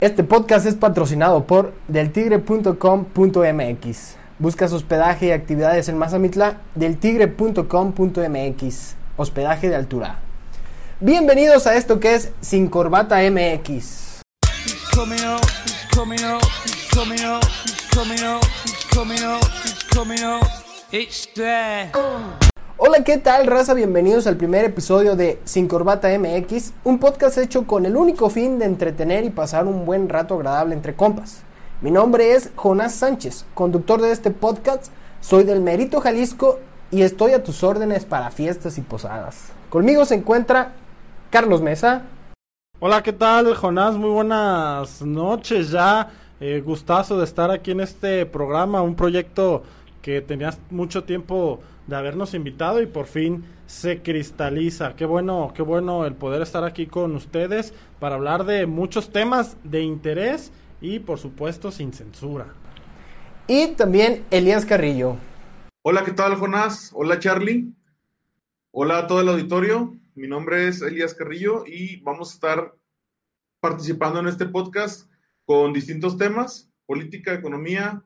Este podcast es patrocinado por deltigre.com.mx. Buscas hospedaje y actividades en Mazamitla, deltigre.com.mx. Hospedaje de altura. Bienvenidos a esto que es Sin Corbata MX. Hola, ¿qué tal, raza? Bienvenidos al primer episodio de Sin Corbata MX, un podcast hecho con el único fin de entretener y pasar un buen rato agradable entre compas. Mi nombre es Jonás Sánchez, conductor de este podcast, soy del Merito Jalisco y estoy a tus órdenes para fiestas y posadas. Conmigo se encuentra Carlos Mesa. Hola, ¿qué tal, Jonás? Muy buenas noches ya. Eh, gustazo de estar aquí en este programa, un proyecto que tenías mucho tiempo de habernos invitado y por fin se cristaliza. Qué bueno, qué bueno el poder estar aquí con ustedes para hablar de muchos temas de interés y por supuesto sin censura. Y también Elías Carrillo. Hola, ¿qué tal, Jonás? Hola, Charlie. Hola a todo el auditorio. Mi nombre es Elías Carrillo y vamos a estar participando en este podcast con distintos temas, política, economía,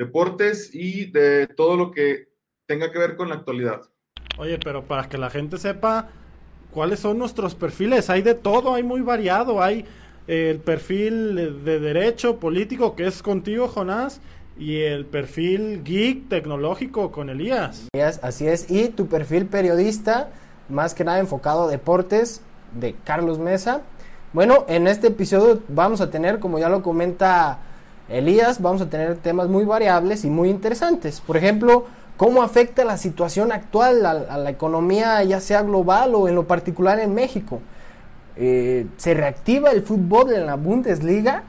deportes y de todo lo que tenga que ver con la actualidad. Oye, pero para que la gente sepa cuáles son nuestros perfiles, hay de todo, hay muy variado, hay eh, el perfil de derecho político que es contigo, Jonás, y el perfil geek tecnológico con Elías. Así es, y tu perfil periodista, más que nada enfocado a deportes, de Carlos Mesa. Bueno, en este episodio vamos a tener, como ya lo comenta Elías, vamos a tener temas muy variables y muy interesantes. Por ejemplo, cómo afecta la situación actual a, la economía, ya sea global o en lo particular en México. Eh, se reactiva el fútbol en la Bundesliga.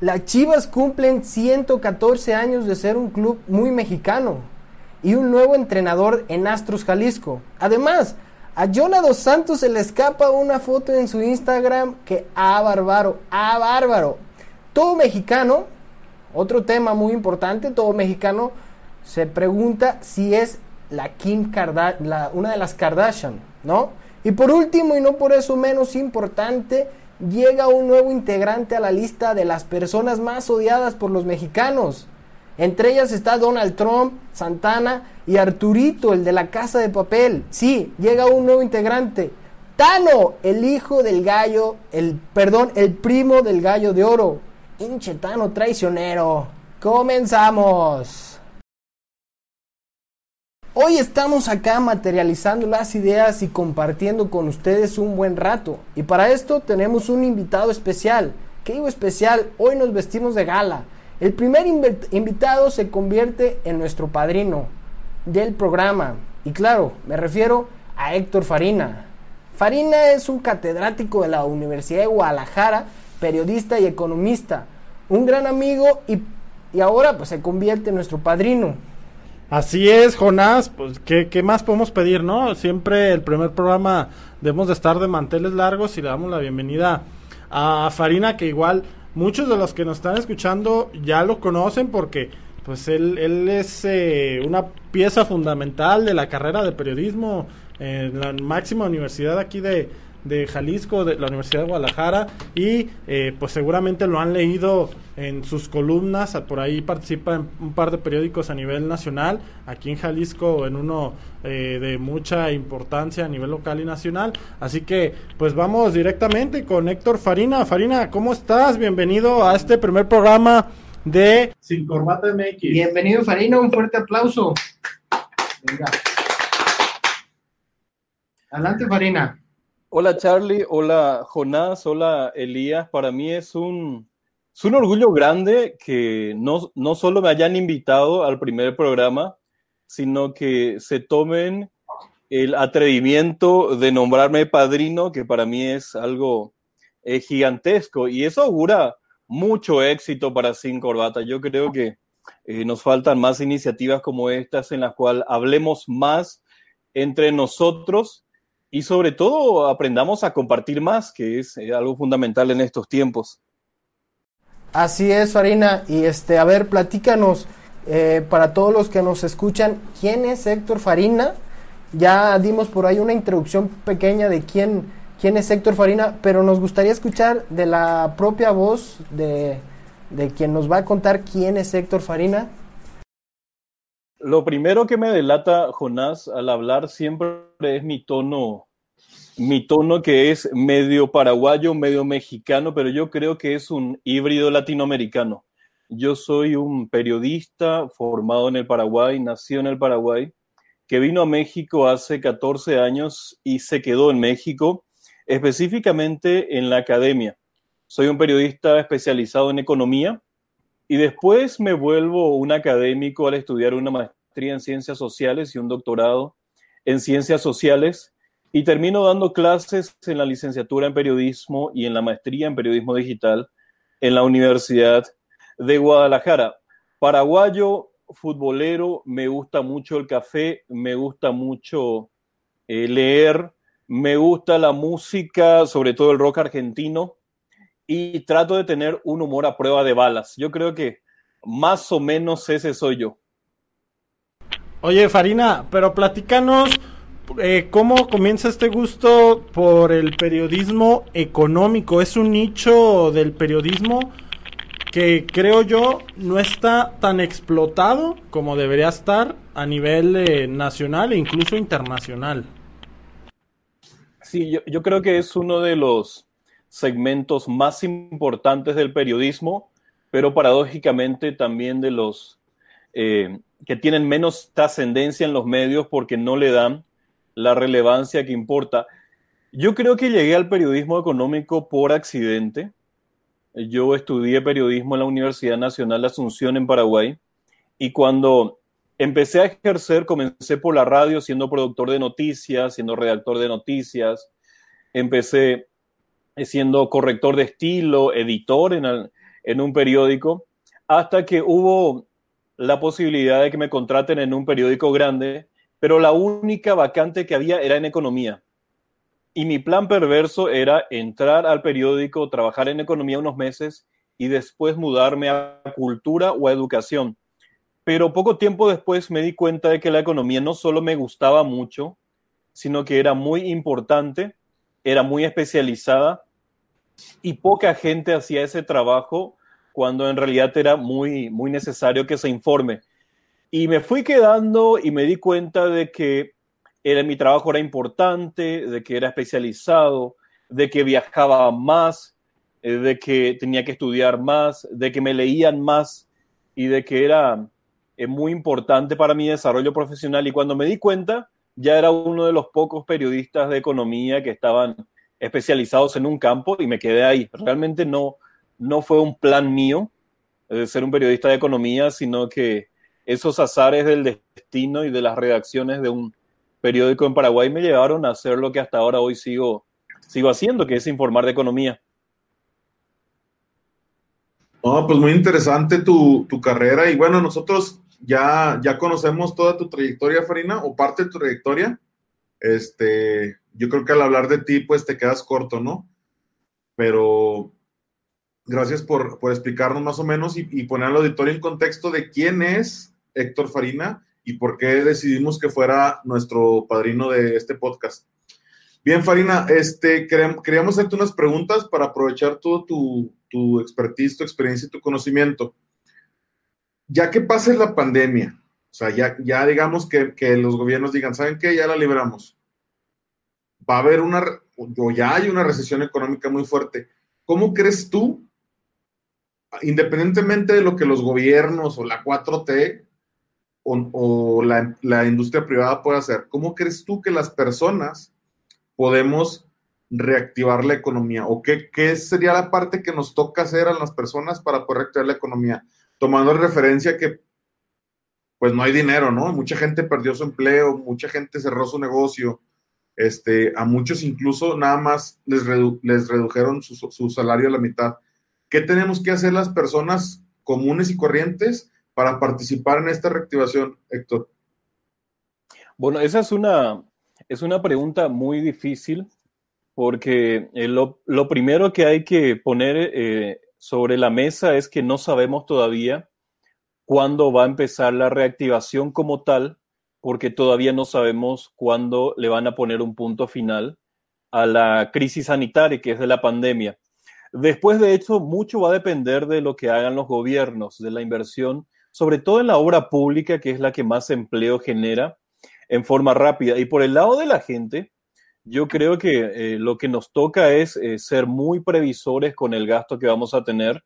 Las Chivas cumplen 114 años de ser un club muy mexicano y un nuevo entrenador en Astros Jalisco. Además, a Jonah Dos Santos se le escapa una foto en su Instagram que a bárbaro, a bárbaro. Todo mexicano, otro tema muy importante, todo mexicano se pregunta si es la Kim Kardashian, una de las Kardashian, ¿no? Y por último, y no por eso menos importante, llega un nuevo integrante a la lista de las personas más odiadas por los mexicanos. Entre ellas está Donald Trump, Santana y Arturito, el de la casa de papel. Sí, llega un nuevo integrante. Tano, el hijo del gallo, el, perdón, el primo del gallo de oro. Hinche Tano traicionero. Comenzamos. Hoy estamos acá materializando las ideas y compartiendo con ustedes un buen rato. Y para esto tenemos un invitado especial. ¿Qué digo especial? Hoy nos vestimos de gala. El primer invitado se convierte en nuestro padrino del programa. Y claro, me refiero a Héctor Farina. Farina es un catedrático de la Universidad de Guadalajara, periodista y economista. Un gran amigo y, y ahora pues se convierte en nuestro padrino. Así es, Jonás, pues ¿qué, ¿qué, más podemos pedir, ¿no? Siempre el primer programa debemos de estar de manteles largos y le damos la bienvenida a Farina, que igual muchos de los que nos están escuchando ya lo conocen porque pues él, él es eh, una pieza fundamental de la carrera de periodismo en la máxima universidad aquí de, de Jalisco, de la Universidad de Guadalajara, y eh, pues seguramente lo han leído en sus columnas, por ahí participa en un par de periódicos a nivel nacional, aquí en Jalisco en uno eh, de mucha importancia a nivel local y nacional, así que pues vamos directamente con Héctor Farina. Farina, ¿cómo estás? Bienvenido a este primer programa de Sin Corbata MX. Bienvenido Farina, un fuerte aplauso. Venga. Adelante Farina. Hola Charlie, hola Jonás, hola Elías. Para mí es un, un orgullo grande que no, no solo me hayan invitado al primer programa, sino que se tomen el atrevimiento de nombrarme padrino, que para mí es algo eh, gigantesco. Y eso augura mucho éxito para Sin Corbata. Yo creo que eh, nos faltan más iniciativas como estas en las cuales hablemos más entre nosotros y sobre todo aprendamos a compartir más, que es eh, algo fundamental en estos tiempos. Así es, Farina. Y este, a ver, platícanos eh, para todos los que nos escuchan, ¿quién es Héctor Farina? Ya dimos por ahí una introducción pequeña de quién, quién es Héctor Farina, pero nos gustaría escuchar de la propia voz de, de quien nos va a contar quién es Héctor Farina. Lo primero que me delata Jonás al hablar siempre es mi tono, mi tono que es medio paraguayo, medio mexicano, pero yo creo que es un híbrido latinoamericano. Yo soy un periodista formado en el Paraguay, nació en el Paraguay, que vino a México hace 14 años y se quedó en México, específicamente en la academia. Soy un periodista especializado en economía y después me vuelvo un académico al estudiar una maestría en ciencias sociales y un doctorado en ciencias sociales y termino dando clases en la licenciatura en periodismo y en la maestría en periodismo digital en la Universidad de Guadalajara. Paraguayo, futbolero, me gusta mucho el café, me gusta mucho eh, leer, me gusta la música, sobre todo el rock argentino, y trato de tener un humor a prueba de balas. Yo creo que más o menos ese soy yo. Oye, Farina, pero platícanos eh, cómo comienza este gusto por el periodismo económico. Es un nicho del periodismo que creo yo no está tan explotado como debería estar a nivel eh, nacional e incluso internacional. Sí, yo, creo que es uno de los segmentos más importantes del periodismo, pero paradójicamente también de los eh, que tienen menos trascendencia en los medios porque no le dan la relevancia que importa. Yo creo que llegué al periodismo económico por accidente yo estudié periodismo en la Universidad Nacional de Asunción en Paraguay y cuando empecé a ejercer, comencé por la radio siendo productor de noticias, siendo redactor de noticias, empecé siendo corrector de estilo, editor en, en un periódico, hasta que hubo la posibilidad de que me contraten en un periódico grande, pero la única vacante que había era en economía. Y mi plan perverso era entrar al periódico, trabajar en economía unos meses y después mudarme a cultura o a educación. Pero poco tiempo después me di cuenta de que la economía no solo me gustaba mucho, sino que era muy importante, era muy especializada y poca gente hacía ese trabajo cuando en realidad era muy, muy necesario que se informe. Y me fui quedando y me di cuenta de que era, mi trabajo era importante, de que era especializado, de que viajaba más, eh, de que tenía que estudiar más, de que me leían más y de que era eh, muy importante para mi desarrollo profesional. Y cuando me di cuenta, ya era uno de los pocos periodistas de economía que estaban especializados en un campo y me quedé ahí. Realmente no, no fue un plan mío de ser un periodista de economía, sino que esos azares del destino y de las redacciones de un, periódico en Paraguay me llevaron a hacer lo que hasta ahora hoy sigo, sigo haciendo, que es informar de economía. No, pues muy interesante tu, carrera y bueno, nosotros ya, ya conocemos toda tu trayectoria, Farina, o parte de tu trayectoria. Este, yo creo que al hablar de ti, pues te quedas corto, ¿no? Pero gracias por, explicarnos más o menos y, y poner al auditorio en contexto de quién es Héctor Farina y por qué decidimos que fuera nuestro padrino de este podcast. Bien, Farina, este, queríamos hacerte unas preguntas para aprovechar todo tu, tu expertise, tu experiencia y tu conocimiento. Ya que pase la pandemia, o sea, ya, ya digamos que, que los gobiernos digan, ¿saben qué? Ya la libramos. Va a haber una, o ya hay una recesión económica muy fuerte. ¿Cómo crees tú, independientemente de lo que los gobiernos o la 4T o, la, industria privada puede hacer. ¿Cómo crees tú que las personas podemos reactivar la economía? ¿O qué, qué, sería la parte que nos toca hacer a las personas para poder reactivar la economía? Tomando referencia que pues no hay dinero, ¿no? Mucha gente perdió su empleo, mucha gente cerró su negocio, este, a muchos incluso nada más les, redujeron su, salario a la mitad. ¿Qué tenemos que hacer las personas comunes y corrientes para participar en esta reactivación, Héctor? Bueno, esa es una, es una pregunta muy difícil porque eh, lo, primero que hay que poner eh, sobre la mesa es que no sabemos todavía cuándo va a empezar la reactivación como tal, porque todavía no sabemos cuándo le van a poner un punto final a la crisis sanitaria que es de la pandemia. Después de hecho, mucho va a depender de lo que hagan los gobiernos, de la inversión, sobre todo en la obra pública, que es la que más empleo genera en forma rápida. Y por el lado de la gente, yo creo que eh, lo que nos toca es eh, ser muy previsores con el gasto que vamos a tener.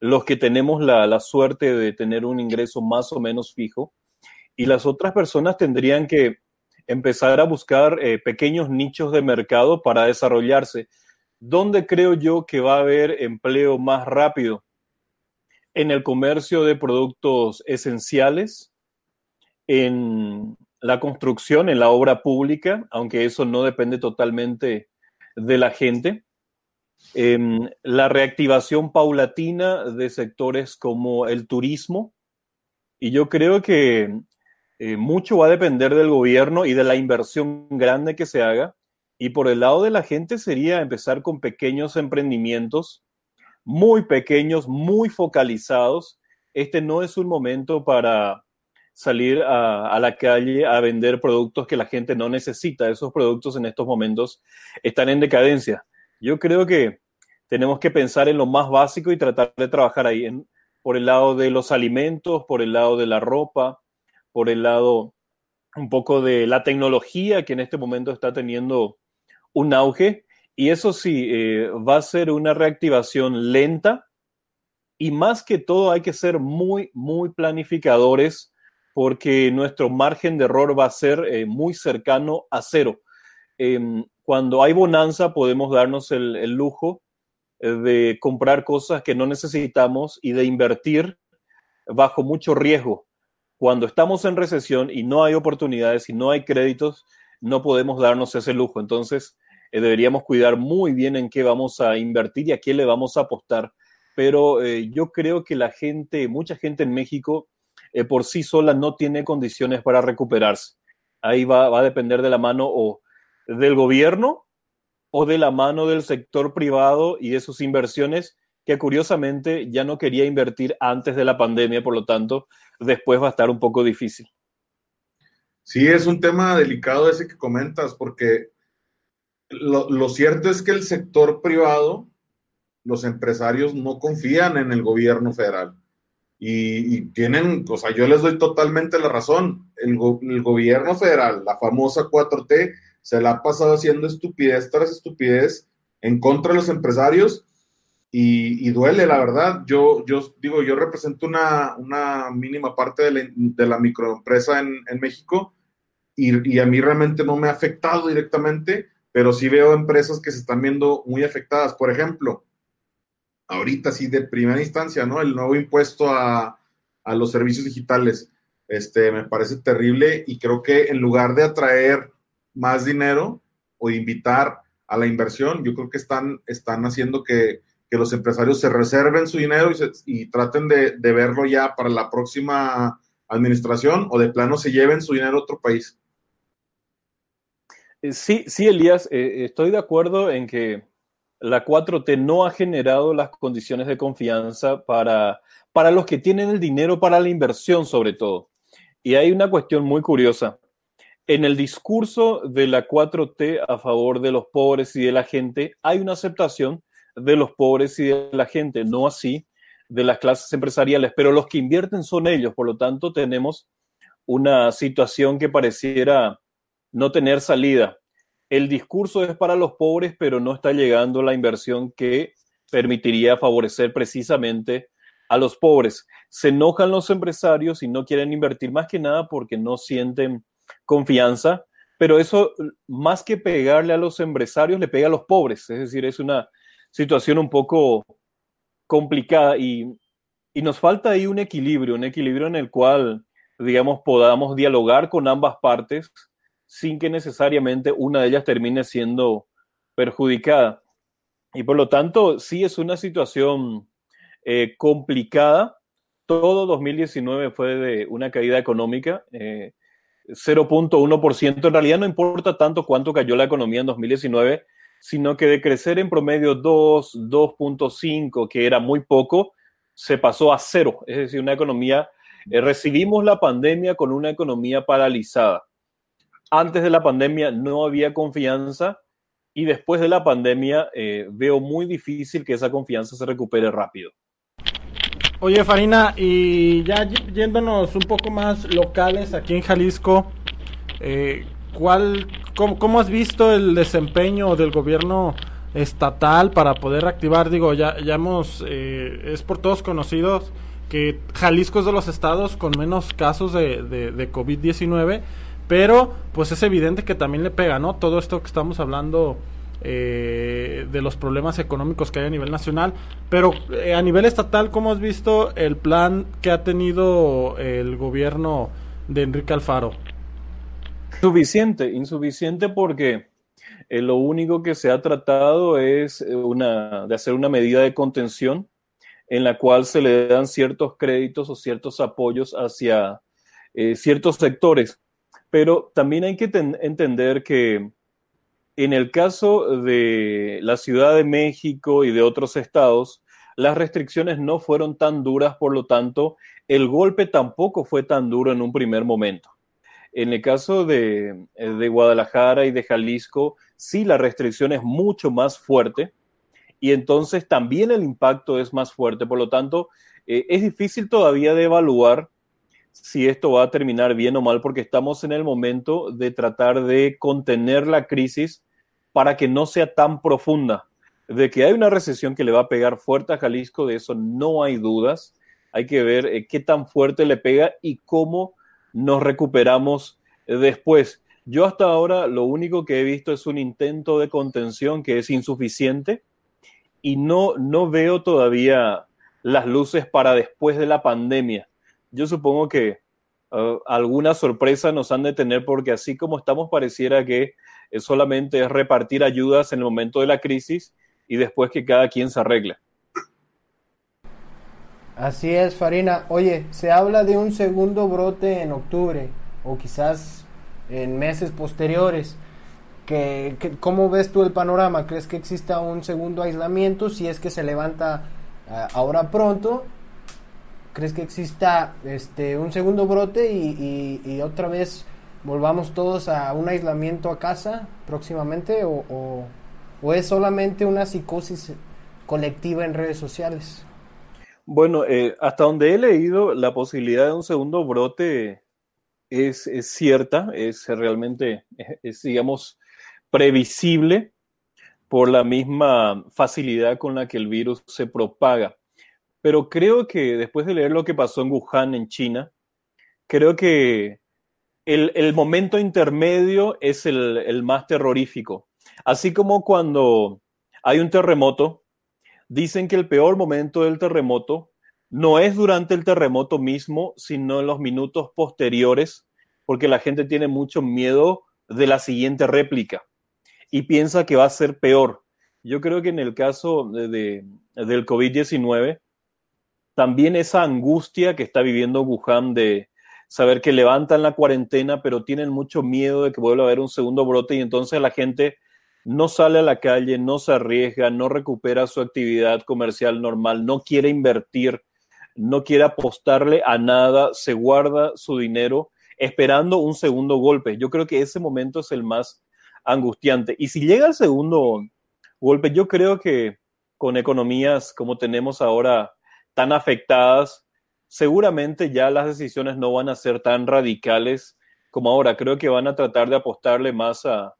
Los que tenemos la, suerte de tener un ingreso más o menos fijo. Y las otras personas tendrían que empezar a buscar eh, pequeños nichos de mercado para desarrollarse. ¿Dónde creo yo que va a haber empleo más rápido? En el comercio de productos esenciales, en la construcción, en la obra pública, aunque eso no depende totalmente de la gente. En la reactivación paulatina de sectores como el turismo. Y yo creo que eh, mucho va a depender del gobierno y de la inversión grande que se haga. Y por el lado de la gente sería empezar con pequeños emprendimientos, muy pequeños, muy focalizados. Este no es un momento para salir a, la calle a vender productos que la gente no necesita. Esos productos en estos momentos están en decadencia. Yo creo que tenemos que pensar en lo más básico y tratar de trabajar ahí, por el lado de los alimentos, por el lado de la ropa, por el lado un poco de la tecnología que en este momento está teniendo un auge. Y eso sí, eh, va a ser una reactivación lenta y más que todo hay que ser muy, muy planificadores porque nuestro margen de error va a ser eh, muy cercano a cero. Em, cuando hay bonanza podemos darnos el, el lujo eh, de comprar cosas que no necesitamos y de invertir bajo mucho riesgo cuando estamos en recesión y no hay oportunidades y no hay créditos, no podemos darnos ese lujo. Entonces, eh, deberíamos cuidar muy bien en qué vamos a invertir y a qué le vamos a apostar. Pero eh, yo creo que la gente, mucha gente en México, eh, por sí sola no tiene condiciones para recuperarse. Ahí va, va a depender de la mano o del gobierno o de la mano del sector privado y de sus inversiones que curiosamente ya no quería invertir antes de la pandemia, por lo tanto, después va a estar un poco difícil. Sí, es un tema delicado ese que comentas, porque lo, cierto es que el sector privado, los empresarios no confían en el gobierno federal. Y, tienen, o sea, yo les doy totalmente la razón. El, el, gobierno federal, la famosa 4T, se la ha pasado haciendo estupidez tras estupidez en contra de los empresarios y, duele, la verdad. Yo, yo digo, yo represento una, una mínima parte de la, de la microempresa en, en México y, y, a mí realmente no me ha afectado directamente, pero sí veo empresas que se están viendo muy afectadas. Por ejemplo, ahorita sí de primera instancia, ¿no? El nuevo impuesto a, a los servicios digitales. Este, me parece terrible y creo que en lugar de atraer más dinero o invitar a la inversión, yo creo que están, están haciendo que, que los empresarios se reserven su dinero y, traten de, verlo ya para la próxima administración o de plano se lleven su dinero a otro país. Eh, sí, sí, Elías, eh, estoy de acuerdo en que la 4T no ha generado las condiciones de confianza para, para los que tienen el dinero para la inversión, sobre todo. Y hay una cuestión muy curiosa. En el discurso de la 4T a favor de los pobres y de la gente, hay una aceptación de los pobres y de la gente, no así de las clases empresariales, pero los que invierten son ellos, por lo tanto tenemos una situación que pareciera no tener salida. El discurso es para los pobres, pero no está llegando la inversión que permitiría favorecer precisamente a los pobres. Se enojan los empresarios y no quieren invertir más que nada porque no sienten confianza, pero eso más que pegarle a los empresarios, le pega a los pobres, es decir, es una situación un poco complicada y, nos falta ahí un equilibrio, un equilibrio en el cual, digamos, podamos dialogar con ambas partes sin que necesariamente una de ellas termine siendo perjudicada. Y por lo tanto, sí es una situación eh, complicada. Todo 2019 fue de una caída económica, 0.1%. Eh, en realidad no importa tanto cuánto cayó la economía en 2019, sino que de crecer en promedio 2, 2.5, que era muy poco, se pasó a cero. Es decir, una economía, eh, recibimos la pandemia con una economía paralizada. Antes de la pandemia no había confianza y después de la pandemia eh, veo muy difícil que esa confianza se recupere rápido. Oye, Farina, y ya yéndonos un poco más locales aquí en Jalisco, eh, ¿cuál, cómo, has visto el desempeño del gobierno estatal para poder activar? Digo, ya, ya hemos, eh, es por todos conocidos que Jalisco es de los estados con menos casos de, de, de COVID-19, pero pues es evidente que también le pega, ¿no? Todo esto que estamos hablando eh, de los problemas económicos que hay a nivel nacional, pero eh, a nivel estatal, ¿cómo has visto el plan que ha tenido el gobierno de Enrique Alfaro? Insuficiente, insuficiente porque eh, lo único que se ha tratado es una, de hacer una medida de contención en la cual se le dan ciertos créditos o ciertos apoyos hacia ciertos sectores. Pero también hay que entender que en el caso de la Ciudad de México y de otros estados, las restricciones no fueron tan duras, por lo tanto, el golpe tampoco fue tan duro en un primer momento. En el caso de, Guadalajara y de Jalisco, sí la restricción es mucho más fuerte y entonces también el impacto es más fuerte. Por lo tanto, eh, es difícil todavía de evaluar si esto va a terminar bien o mal, porque estamos en el momento de tratar de contener la crisis para que no sea tan profunda. De que hay una recesión que le va a pegar fuerte a Jalisco, de eso no hay dudas. Hay que ver eh, qué tan fuerte le pega y cómo nos recuperamos después. Yo hasta ahora lo único que he visto es un intento de contención que es insuficiente y no, no veo todavía las luces para después de la pandemia yo supongo que uh, alguna sorpresa nos han de tener porque así como estamos pareciera que solamente es repartir ayudas en el momento de la crisis y después que cada quien se arregle. Así es, Farina. Oye, se habla de un segundo brote en octubre o quizás en meses posteriores. Que, ¿Cómo ves tú el panorama? ¿Crees que exista un segundo aislamiento si es que se levanta uh, ahora pronto ¿Crees que exista este un segundo brote y, otra vez volvamos todos a un aislamiento a casa próximamente o, es solamente una psicosis colectiva en redes sociales? Bueno, eh, hasta donde he leído, la posibilidad de un segundo brote es, cierta, es realmente, digamos, previsible por la misma facilidad con la que el virus se propaga. Pero creo que después de leer lo que pasó en Wuhan, en China, creo que el, momento intermedio es el, más terrorífico. Así como cuando hay un terremoto, dicen que el peor momento del terremoto no es durante el terremoto mismo, sino en los minutos posteriores, porque la gente tiene mucho miedo de la siguiente réplica y piensa que va a ser peor. Yo creo que en el caso de, del COVID-19, también esa angustia que está viviendo Wuhan de saber que levantan la cuarentena, pero tienen mucho miedo de que vuelva a haber un segundo brote y entonces la gente no sale a la calle, no se arriesga, no recupera su actividad comercial normal, no quiere invertir, no quiere apostarle a nada, se guarda su dinero esperando un segundo golpe. Yo creo que ese momento es el más angustiante. Y si llega el segundo golpe, yo creo que con economías como tenemos ahora, tan afectadas, seguramente ya las decisiones no van a ser tan radicales como ahora. Creo que van a tratar de apostarle más a,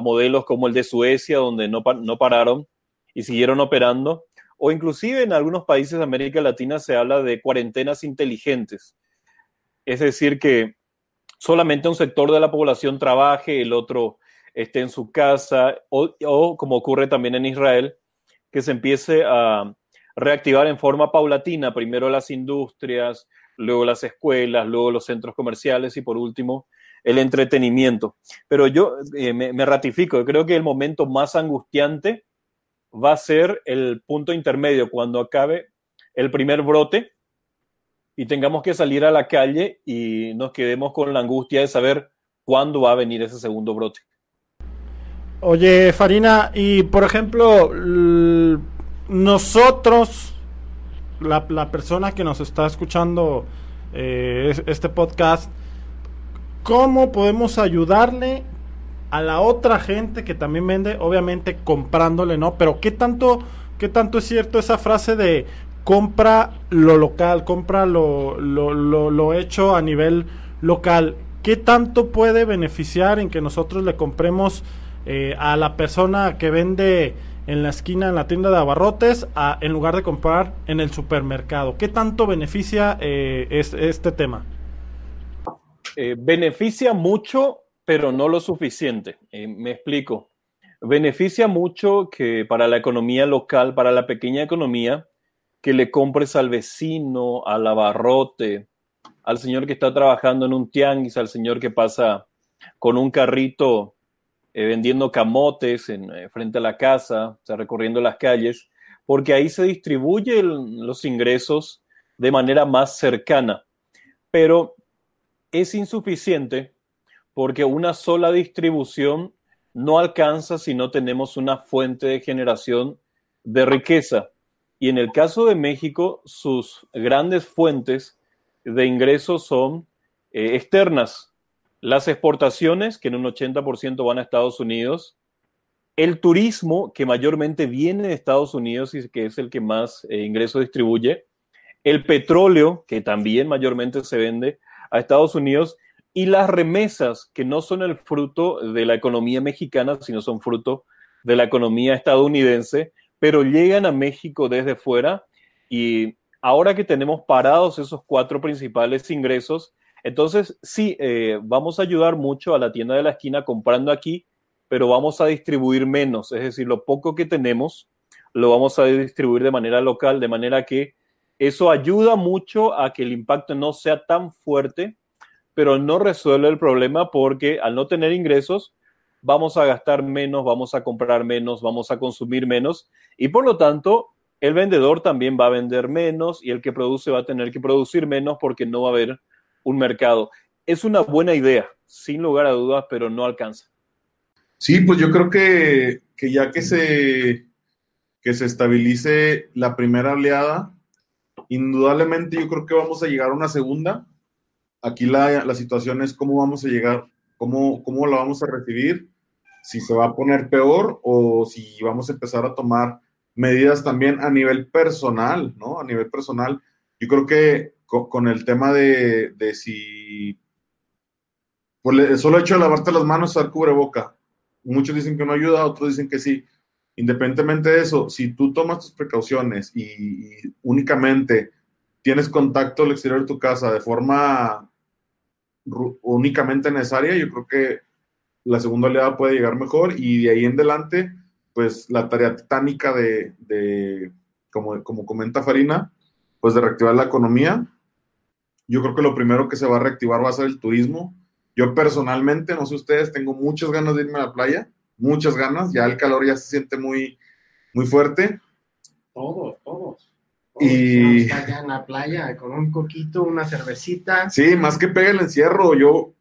modelos como el de Suecia, donde no, no pararon y siguieron operando. O inclusive en algunos países de América Latina se habla de cuarentenas inteligentes. Es decir, que solamente un sector de la población trabaje, el otro esté en su casa, o como ocurre también en Israel, que se empiece a, reactivar en forma paulatina, primero las industrias, luego las escuelas, luego los centros comerciales y por último el entretenimiento. Pero yo eh, me, ratifico, creo que el momento más angustiante va a ser el punto intermedio, cuando acabe el primer brote y tengamos que salir a la calle y nos quedemos con la angustia de saber cuándo va a venir ese segundo brote. Oye, Farina, y por ejemplo, nosotros, la, persona que nos está escuchando eh, este podcast, ¿cómo podemos ayudarle a la otra gente que también vende, obviamente comprándole, ¿no? Pero ¿qué tanto, qué tanto es cierto esa frase de compra lo local, compra lo, lo, lo, hecho a nivel local? ¿Qué tanto puede beneficiar en que nosotros le compremos eh, a la persona que vende en la esquina, en la tienda de abarrotes, a, en lugar de comprar en el supermercado? ¿Qué tanto beneficia eh, este tema? Eh, beneficia mucho pero no lo suficiente. Eh, me explico. Beneficia mucho que para la economía local, para la pequeña economía, que le compres al vecino, al abarrote, al señor que está trabajando en un tianguis, al señor que pasa con un carrito eh, vendiendo camotes en, frente a la casa, recorriendo las calles, porque ahí se distribuyen los ingresos de manera más cercana. Pero es insuficiente porque una sola distribución no alcanza si no tenemos una fuente de generación de riqueza. Y en el caso de México, sus grandes fuentes de ingresos son eh, externas. Las exportaciones, que en un 80% van a Estados Unidos, el turismo, que mayormente viene de Estados Unidos y que es el que más eh, ingresos distribuye, el petróleo, que también mayormente se vende a Estados Unidos, y las remesas, que no son el fruto de la economía mexicana, sino son fruto de la economía estadounidense, pero llegan a México desde fuera y ahora que tenemos parados esos cuatro principales ingresos, entonces sí, eh, vamos a ayudar mucho a la tienda de la esquina comprando aquí, pero vamos a distribuir menos, es decir, lo poco que tenemos lo vamos a distribuir de manera local, de manera que eso ayuda mucho a que el impacto no sea tan fuerte pero no resuelve el problema porque al no tener ingresos, vamos a gastar menos, vamos a comprar menos, vamos a consumir menos y por lo tanto el vendedor también va a vender menos y el que produce va a tener que producir menos porque no va a haber un mercado. Es una buena idea, sin lugar a dudas, pero no alcanza. Sí, pues yo creo que, que ya que se, que se estabilice la primera oleada, indudablemente yo creo que vamos a llegar a una segunda Aquí la, situación es cómo vamos a llegar, cómo, cómo la vamos a recibir, si se va a poner peor o si vamos a empezar a tomar medidas también a nivel personal, ¿no? A nivel personal, yo creo que con, el tema de, de si por el solo hecho de lavarte las manos, usar cubreboca. Muchos dicen que no ayuda, otros dicen que sí. Independientemente de eso, si tú tomas tus precauciones y, únicamente tienes contacto al exterior de tu casa de forma únicamente necesaria, yo creo que la segunda oleada puede llegar mejor y de ahí en adelante, pues la tarea titánica de, como, como comenta Farina, pues de reactivar la economía. Yo creo que lo primero que se va a reactivar va a ser el turismo. Yo personalmente, no sé ustedes, tengo muchas ganas de irme a la playa, muchas ganas, ya el calor ya se siente muy, muy fuerte. Todos, todos. Y allá en la playa con un coquito, una cervecita. Sí, más que pega el encierro. Yo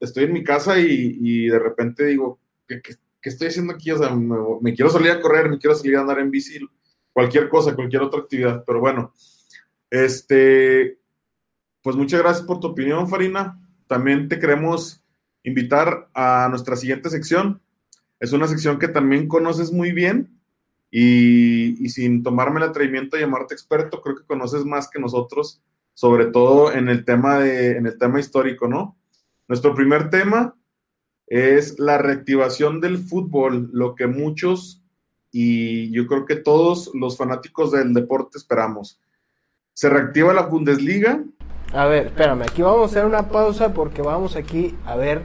estoy en mi casa y, de repente digo, ¿qué, estoy haciendo aquí? O sea, me, quiero salir a correr, me quiero salir a andar en bici, cualquier cosa, cualquier otra actividad. Pero bueno, este, pues muchas gracias por tu opinión, Farina. También te queremos invitar a nuestra siguiente sección. Es una sección que también conoces muy bien y, sin tomarme el atrevimiento de llamarte experto, creo que conoces más que nosotros, sobre todo en el tema, de, en el tema histórico, ¿no? Nuestro primer tema es la reactivación del fútbol, lo que muchos y yo creo que todos los fanáticos del deporte esperamos. Se reactiva la Bundesliga. A ver, espérame, aquí vamos a hacer una pausa porque vamos aquí a ver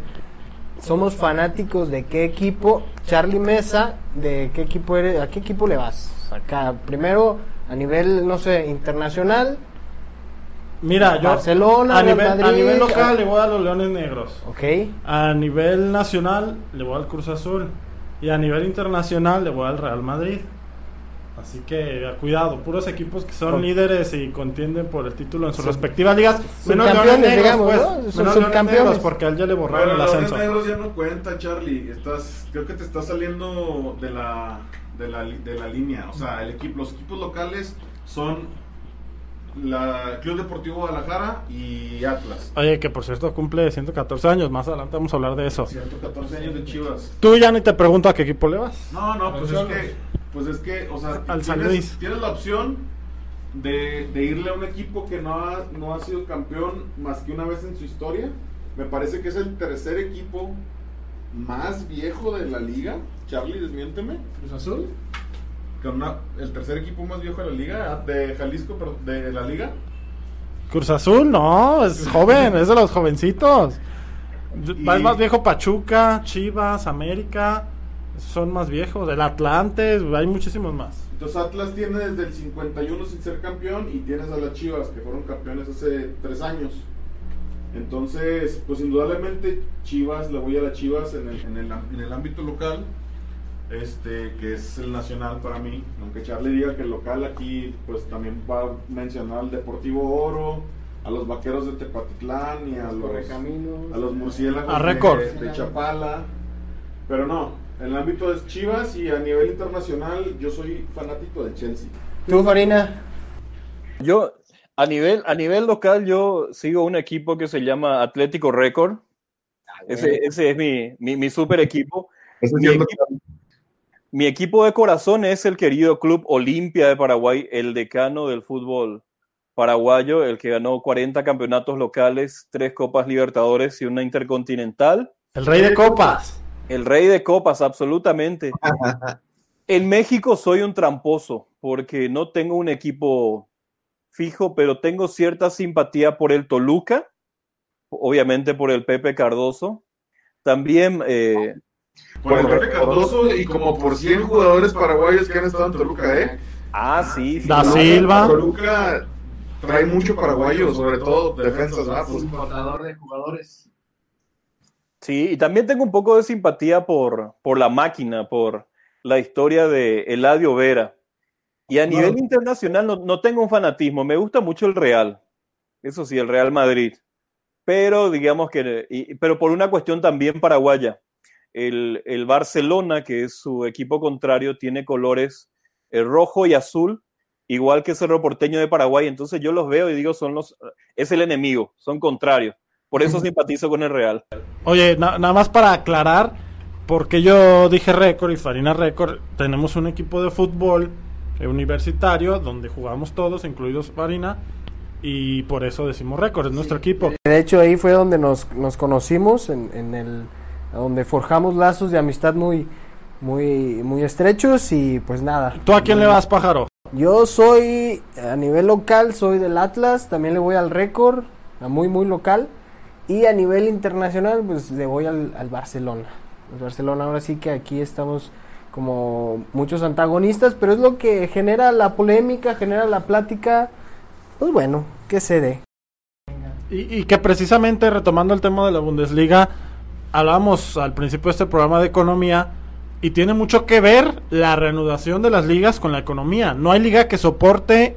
somos fanáticos de qué equipo. Charlie Mesa, ¿de qué equipo eres? ¿A qué equipo le vas? Acá, primero, a nivel, no sé, internacional. Mira, yo Barcelona, a, nivel, a nivel local le voy a los Leones Negros. Ok. A nivel nacional le voy al Cruz Azul. Y a nivel internacional le voy al Real Madrid. Así que cuidado, puros equipos que son líderes y contienden por el título en sus respectivas ligas. Menos campeones, digamos, pues, Menos subcampeones porque a él ya le borraron el ascenso. Los negros ya no cuenta, Charlie. Estás, creo que te estás saliendo de la, de la, de la línea. O sea, el equipo, los equipos locales son la Club Deportivo Guadalajara y Atlas. Oye, que por cierto cumple 114 años, más adelante vamos a hablar de eso. 114 años de Chivas. Tú ya ni te pregunto a qué equipo le vas. No, no, pues es que, pues es que, o sea, Al tienes, la opción de, de irle a un equipo que no ha, no ha sido campeón más que una vez en su historia. Me parece que es el tercer equipo más viejo de la liga. Charlie, desmiénteme. Cruz Azul. Con una- el tercer equipo más viejo de la liga, de Jalisco, pero de la liga. Cruz Azul, no, es joven, es de los jovencitos. Y- Es más viejo Pachuca, Chivas, América, son más viejos. El Atlante, hay muchísimos más. Entonces Atlas tiene desde el 51 sin ser campeón y tienes a las Chivas que fueron campeones hace tres años. Entonces, pues indudablemente Chivas, le voy a las Chivas en el, en el, en el ámbito local, este, que es el nacional para mí. Aunque Charlie diga que el local aquí, pues también va a mencionar al Deportivo Oro, a los Vaqueros de Tepatitlán y a los, a los murciélagos A de, de Chapala. Pero no, en el ámbito de Chivas y a nivel internacional, yo soy fanático de Chelsea. ¿Tú, Farina? Yo, a nivel, a nivel local, yo sigo un equipo que se llama Atlético Record. Ese, ese es mi, mi, mi super equipo. Mi equipo, mi equipo de corazón es el querido Club Olimpia de Paraguay, el decano del fútbol paraguayo, el que ganó 40 campeonatos locales, tres Copas Libertadores y una Intercontinental. El Rey de Copas. El rey de copas, absolutamente. En México soy un tramposo porque no tengo un equipo fijo, pero tengo cierta simpatía por el Toluca, obviamente por el Pepe Cardoso. También, eh, Por el Pepe Cardoso y como por 100 jugadores paraguayos que han estado en Toluca, ¿eh? ah, sí, sí, Da no, Silva. Toluca trae mucho paraguayo, sobre todo defensas, ¿verdad? Pues, importador de jugadores. Sí, y también tengo un poco de simpatía por, por la máquina, por la historia de Eladio Vera. Y a nivel internacional no, no tengo un fanatismo, me gusta mucho el Real, eso sí, el Real Madrid, pero digamos que, y- pero por una cuestión también paraguaya. El, el Barcelona, que es su equipo contrario, tiene colores eh, rojo y azul, igual que Cerro Porteño de Paraguay, entonces yo los veo y digo, son los, es el enemigo, son contrarios. Por eso simpatizo con el Real. Oye, na- nada más para aclarar, porque yo dije récord y Farina récord, tenemos un equipo de fútbol universitario donde jugamos todos, incluidos Farina, y por eso decimos récord, es nuestro equipo. De hecho, ahí fue donde nos, nos conocimos, en, en el, donde forjamos lazos de amistad muy, muy, muy estrechos y pues nada. ¿Tú a quién le vas, pájaro? Yo soy, a nivel local, soy del Atlas, también le voy al récord, a muy, muy local. Y a nivel internacional, pues le voy al, Barcelona. El Barcelona, ahora sí que aquí estamos como muchos antagonistas, pero es lo que genera la polémica, genera la plática. Pues bueno, que se dé. Y, y que precisamente retomando el tema de la Bundesliga, hablábamos al principio de este programa de economía y tiene mucho que ver la reanudación de las ligas con la economía. No hay liga que soporte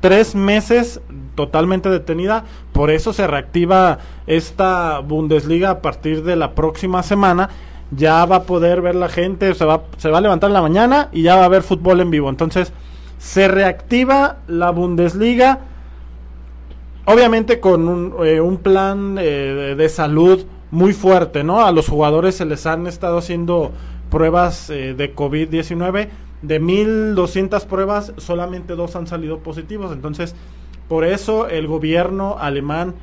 tres meses totalmente detenida, por eso se reactiva esta Bundesliga a partir de la próxima semana. Ya va a poder ver la gente, se va, se va a levantar en la mañana y ya va a haber fútbol en vivo. Entonces, se reactiva la Bundesliga obviamente con un, eh, un plan eh, de, salud muy fuerte, ¿no? A los jugadores se les han estado haciendo pruebas eh, de COVID-19. De 1200 pruebas, solamente dos han salido positivos. Entonces, por eso el gobierno alemán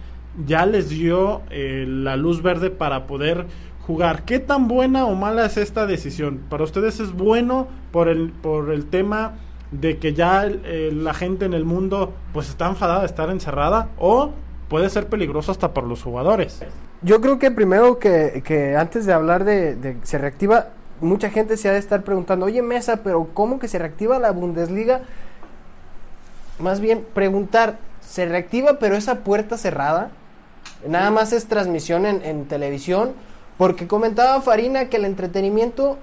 ya les dio eh, la luz verde para poder jugar. ¿Qué tan buena o mala es esta decisión? ¿Para ustedes es bueno por el, por el tema de que ya eh, la gente en el mundo pues está enfadada de estar encerrada o puede ser peligroso hasta por los jugadores? Yo creo que primero que, que antes de hablar de, de se reactiva, mucha gente se ha de estar preguntando, oye Mesa, pero ¿cómo que se reactiva la Bundesliga? Más bien preguntar, ¿se reactiva pero esa puerta cerrada? Nada más es transmisión en, en televisión, porque comentaba Farina que el entretenimiento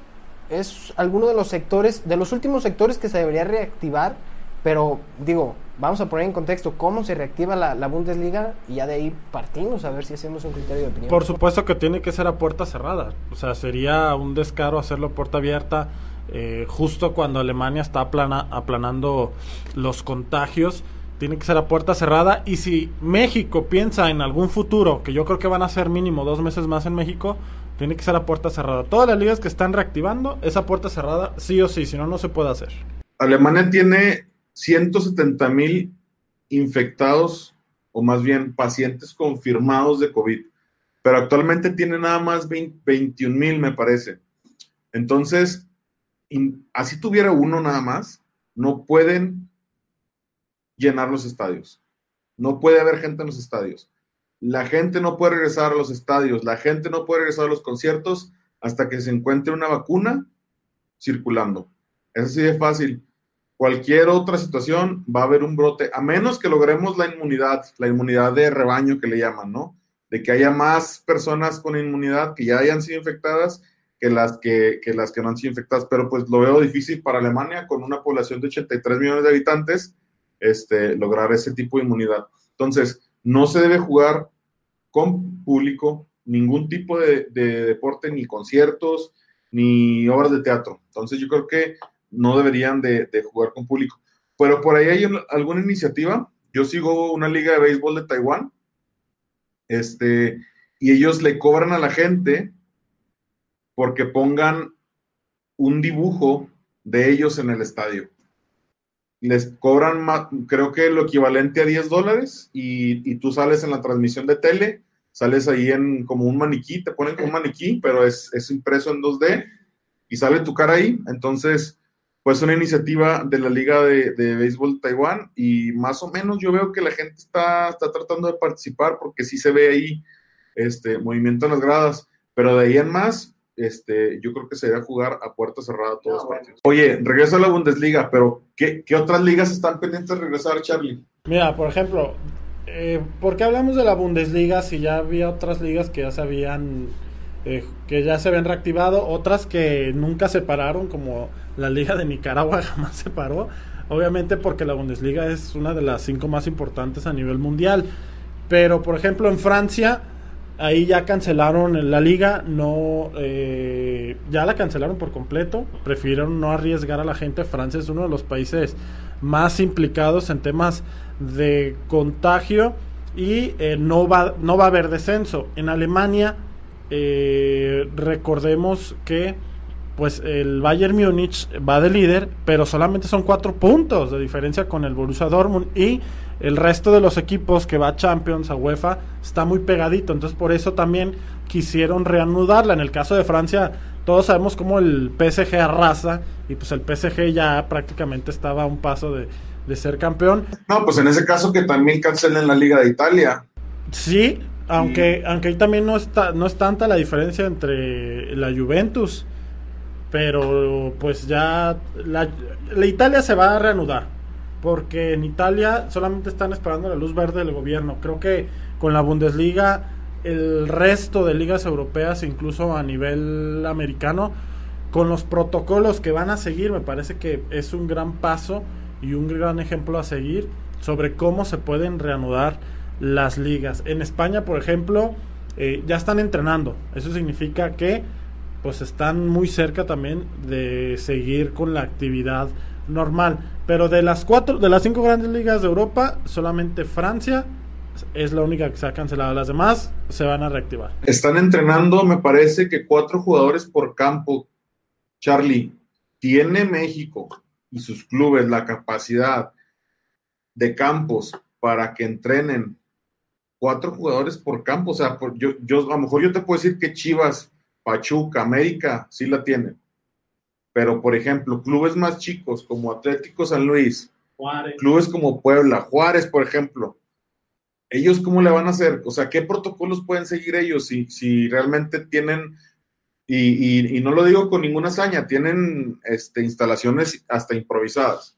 es alguno de los sectores, de los últimos sectores que se debería reactivar, pero digo, vamos a poner en contexto cómo se reactiva la, la Bundesliga y ya de ahí partimos a ver si hacemos un criterio de opinión. Por supuesto que tiene que ser a puerta cerrada. O sea, sería un descaro hacerlo a puerta abierta eh, justo cuando Alemania está aplana- aplanando los contagios. tiene que ser a puerta cerrada. Y si México piensa en algún futuro, que yo creo que van a ser mínimo dos meses más en México, tiene que ser a puerta cerrada. Todas las ligas que están reactivando, esa puerta cerrada, sí o sí, si no, no se puede hacer. Alemania tiene 170 mil infectados, o más bien pacientes confirmados de COVID, pero actualmente tiene nada más 21 mil, me parece. Entonces, así tuviera uno nada más, no pueden llenar los estadios. No puede haber gente en los estadios. La gente no puede regresar a los estadios, la gente no puede regresar a los conciertos hasta que se encuentre una vacuna circulando. Es así de fácil. Cualquier otra situación va a haber un brote, a menos que logremos la inmunidad, la inmunidad de rebaño que le llaman, ¿no? De que haya más personas con inmunidad que ya hayan sido infectadas que las que, que las que no han sido infectadas. Pero pues lo veo difícil para Alemania con una población de 83 millones de habitantes este, lograr ese tipo de inmunidad. Entonces, no se debe jugar con público ningún tipo de, deporte, ni conciertos, ni obras de teatro. Entonces, yo creo que no deberían de, jugar con público. Pero por ahí hay alguna iniciativa. Yo sigo una liga de béisbol de Taiwán, este, y ellos le cobran a la gente porque pongan un dibujo de ellos en el estadio les cobran, creo que lo equivalente a 10 dólares y, tú sales en la transmisión de tele, sales ahí en como un maniquí, te ponen como un maniquí, pero es, impreso en 2D y sale tu cara ahí. Entonces, pues una iniciativa de la Liga de, de Béisbol de Taiwán y más o menos yo veo que la gente está, está tratando de participar porque sí se ve ahí este movimiento en las gradas, pero de ahí en más, este, yo creo que sería jugar a puerta cerrada todos los partidos. Oye, regreso a la Bundesliga, pero ¿qué, otras ligas están pendientes de regresar, Charlie? Mira, por ejemplo, eh, ¿por qué hablamos de la Bundesliga si ya había otras ligas que ya se habían, eh, que ya se habían reactivado, otras que nunca se pararon, como la Liga de Nicaragua jamás se paró? Obviamente porque la Bundesliga es una de las cinco más importantes a nivel mundial. Pero, por ejemplo, en Francia ahí ya cancelaron la liga, no, eh, ya la cancelaron por completo, prefirieron no arriesgar a la gente. Francia es uno de los países más implicados en temas de contagio y eh, no, va, no va a haber descenso. En Alemania, eh, recordemos que pues el Bayern Múnich va de líder, pero solamente son cuatro puntos de diferencia con el Borussia Dortmund y el resto de los equipos que va a Champions, a UEFA, está muy pegadito. Entonces por eso también quisieron reanudarla. En el caso de Francia, todos sabemos cómo el PSG arrasa y pues el PSG ya prácticamente estaba a un paso de, ser campeón. No, pues en ese caso que también cancelen la Liga de Italia. Sí, aunque, aunque ahí también no, está, no es tanta la diferencia entre la Juventus. Pero pues ya la, la Italia se va a reanudar porque en Italia solamente están esperando la luz verde del gobierno. Creo que con la Bundesliga, el resto de ligas europeas, incluso a nivel americano, con los protocolos que van a seguir, me parece que es un gran paso y un gran ejemplo a seguir sobre cómo se pueden reanudar las ligas. En España, por ejemplo, eh, ya están entrenando. Eso significa que pues están muy cerca también de seguir con la actividad normal. Pero de las cuatro, de las cinco grandes ligas de Europa, solamente Francia es la única que se ha cancelado. Las demás se van a reactivar. Están entrenando, me parece que cuatro jugadores por campo. Charlie, ¿tiene México y sus clubes la capacidad de campos para que entrenen cuatro jugadores por campo? O sea, yo, yo, a lo mejor yo te puedo decir que Chivas, Pachuca, América, sí la tienen pero, por ejemplo, clubes más chicos como Atlético San Luis, clubes como Puebla, Juárez, por ejemplo, ¿ellos cómo le van a hacer? O sea, ¿qué protocolos pueden seguir ellos si, si realmente tienen, y, no lo digo con ninguna hazaña, tienen este, instalaciones hasta improvisadas?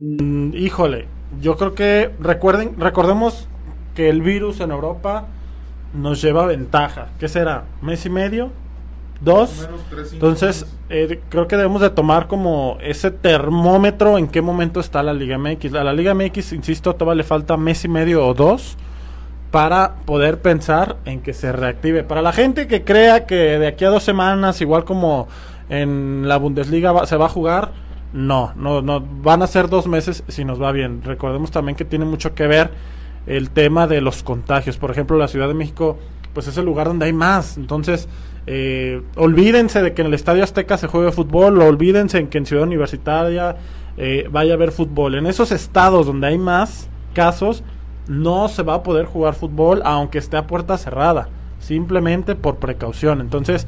Mm, híjole, yo creo que recuerden, recordemos que el virus en Europa nos lleva ventaja. ¿Qué será? ¿Mes y medio? Dos. Entonces, eh, creo que debemos de tomar como ese termómetro en qué momento está la Liga MX. A la Liga MX, insisto, todavía le falta mes y medio o dos para poder pensar en que se reactive. Para la gente que crea que de aquí a dos semanas, igual como en la Bundesliga se va a jugar, no, no, no, van a ser dos meses si nos va bien. Recordemos también que tiene mucho que ver el tema de los contagios. Por ejemplo, la Ciudad de México, pues es el lugar donde hay más. Entonces, eh, olvídense de que en el Estadio Azteca se juegue fútbol, olvídense en que en Ciudad Universitaria eh, vaya a haber fútbol. En esos estados donde hay más casos, no se va a poder jugar fútbol aunque esté a puerta cerrada, simplemente por precaución. Entonces,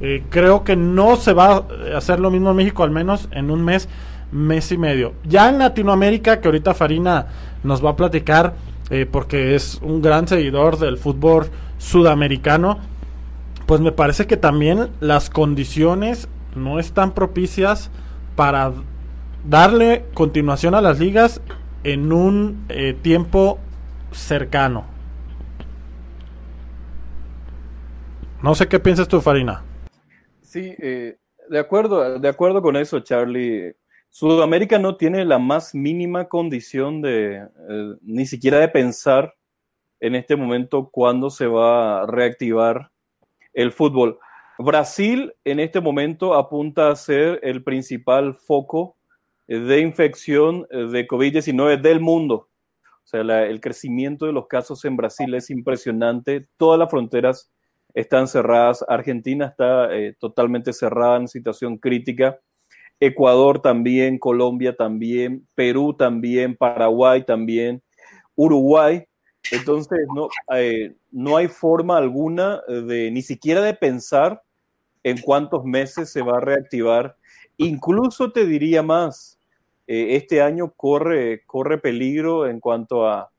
eh, creo que no se va a hacer lo mismo en México, al menos en un mes, mes y medio. Ya en Latinoamérica, que ahorita Farina nos va a platicar, eh, porque es un gran seguidor del fútbol sudamericano, pues me parece que también las condiciones no están propicias para darle continuación a las ligas en un eh, tiempo cercano. No sé qué piensas tú, Farina. Sí, eh, de, acuerdo, de acuerdo con eso, Charlie. Sudamérica no tiene la más mínima condición de eh, ni siquiera de pensar en este momento cuándo se va a reactivar el fútbol. Brasil en este momento apunta a ser el principal foco de infección de COVID-19 del mundo. O sea, el crecimiento de los casos en Brasil es impresionante. Todas las fronteras están cerradas. Argentina está eh, totalmente cerrada en situación crítica. Ecuador también, Colombia también, Perú también, Paraguay también, Uruguay. Entonces, no, eh, no hay forma alguna de ni siquiera de pensar en cuántos meses se va a reactivar. Incluso te diría más, eh, este año corre, corre peligro en cuanto a,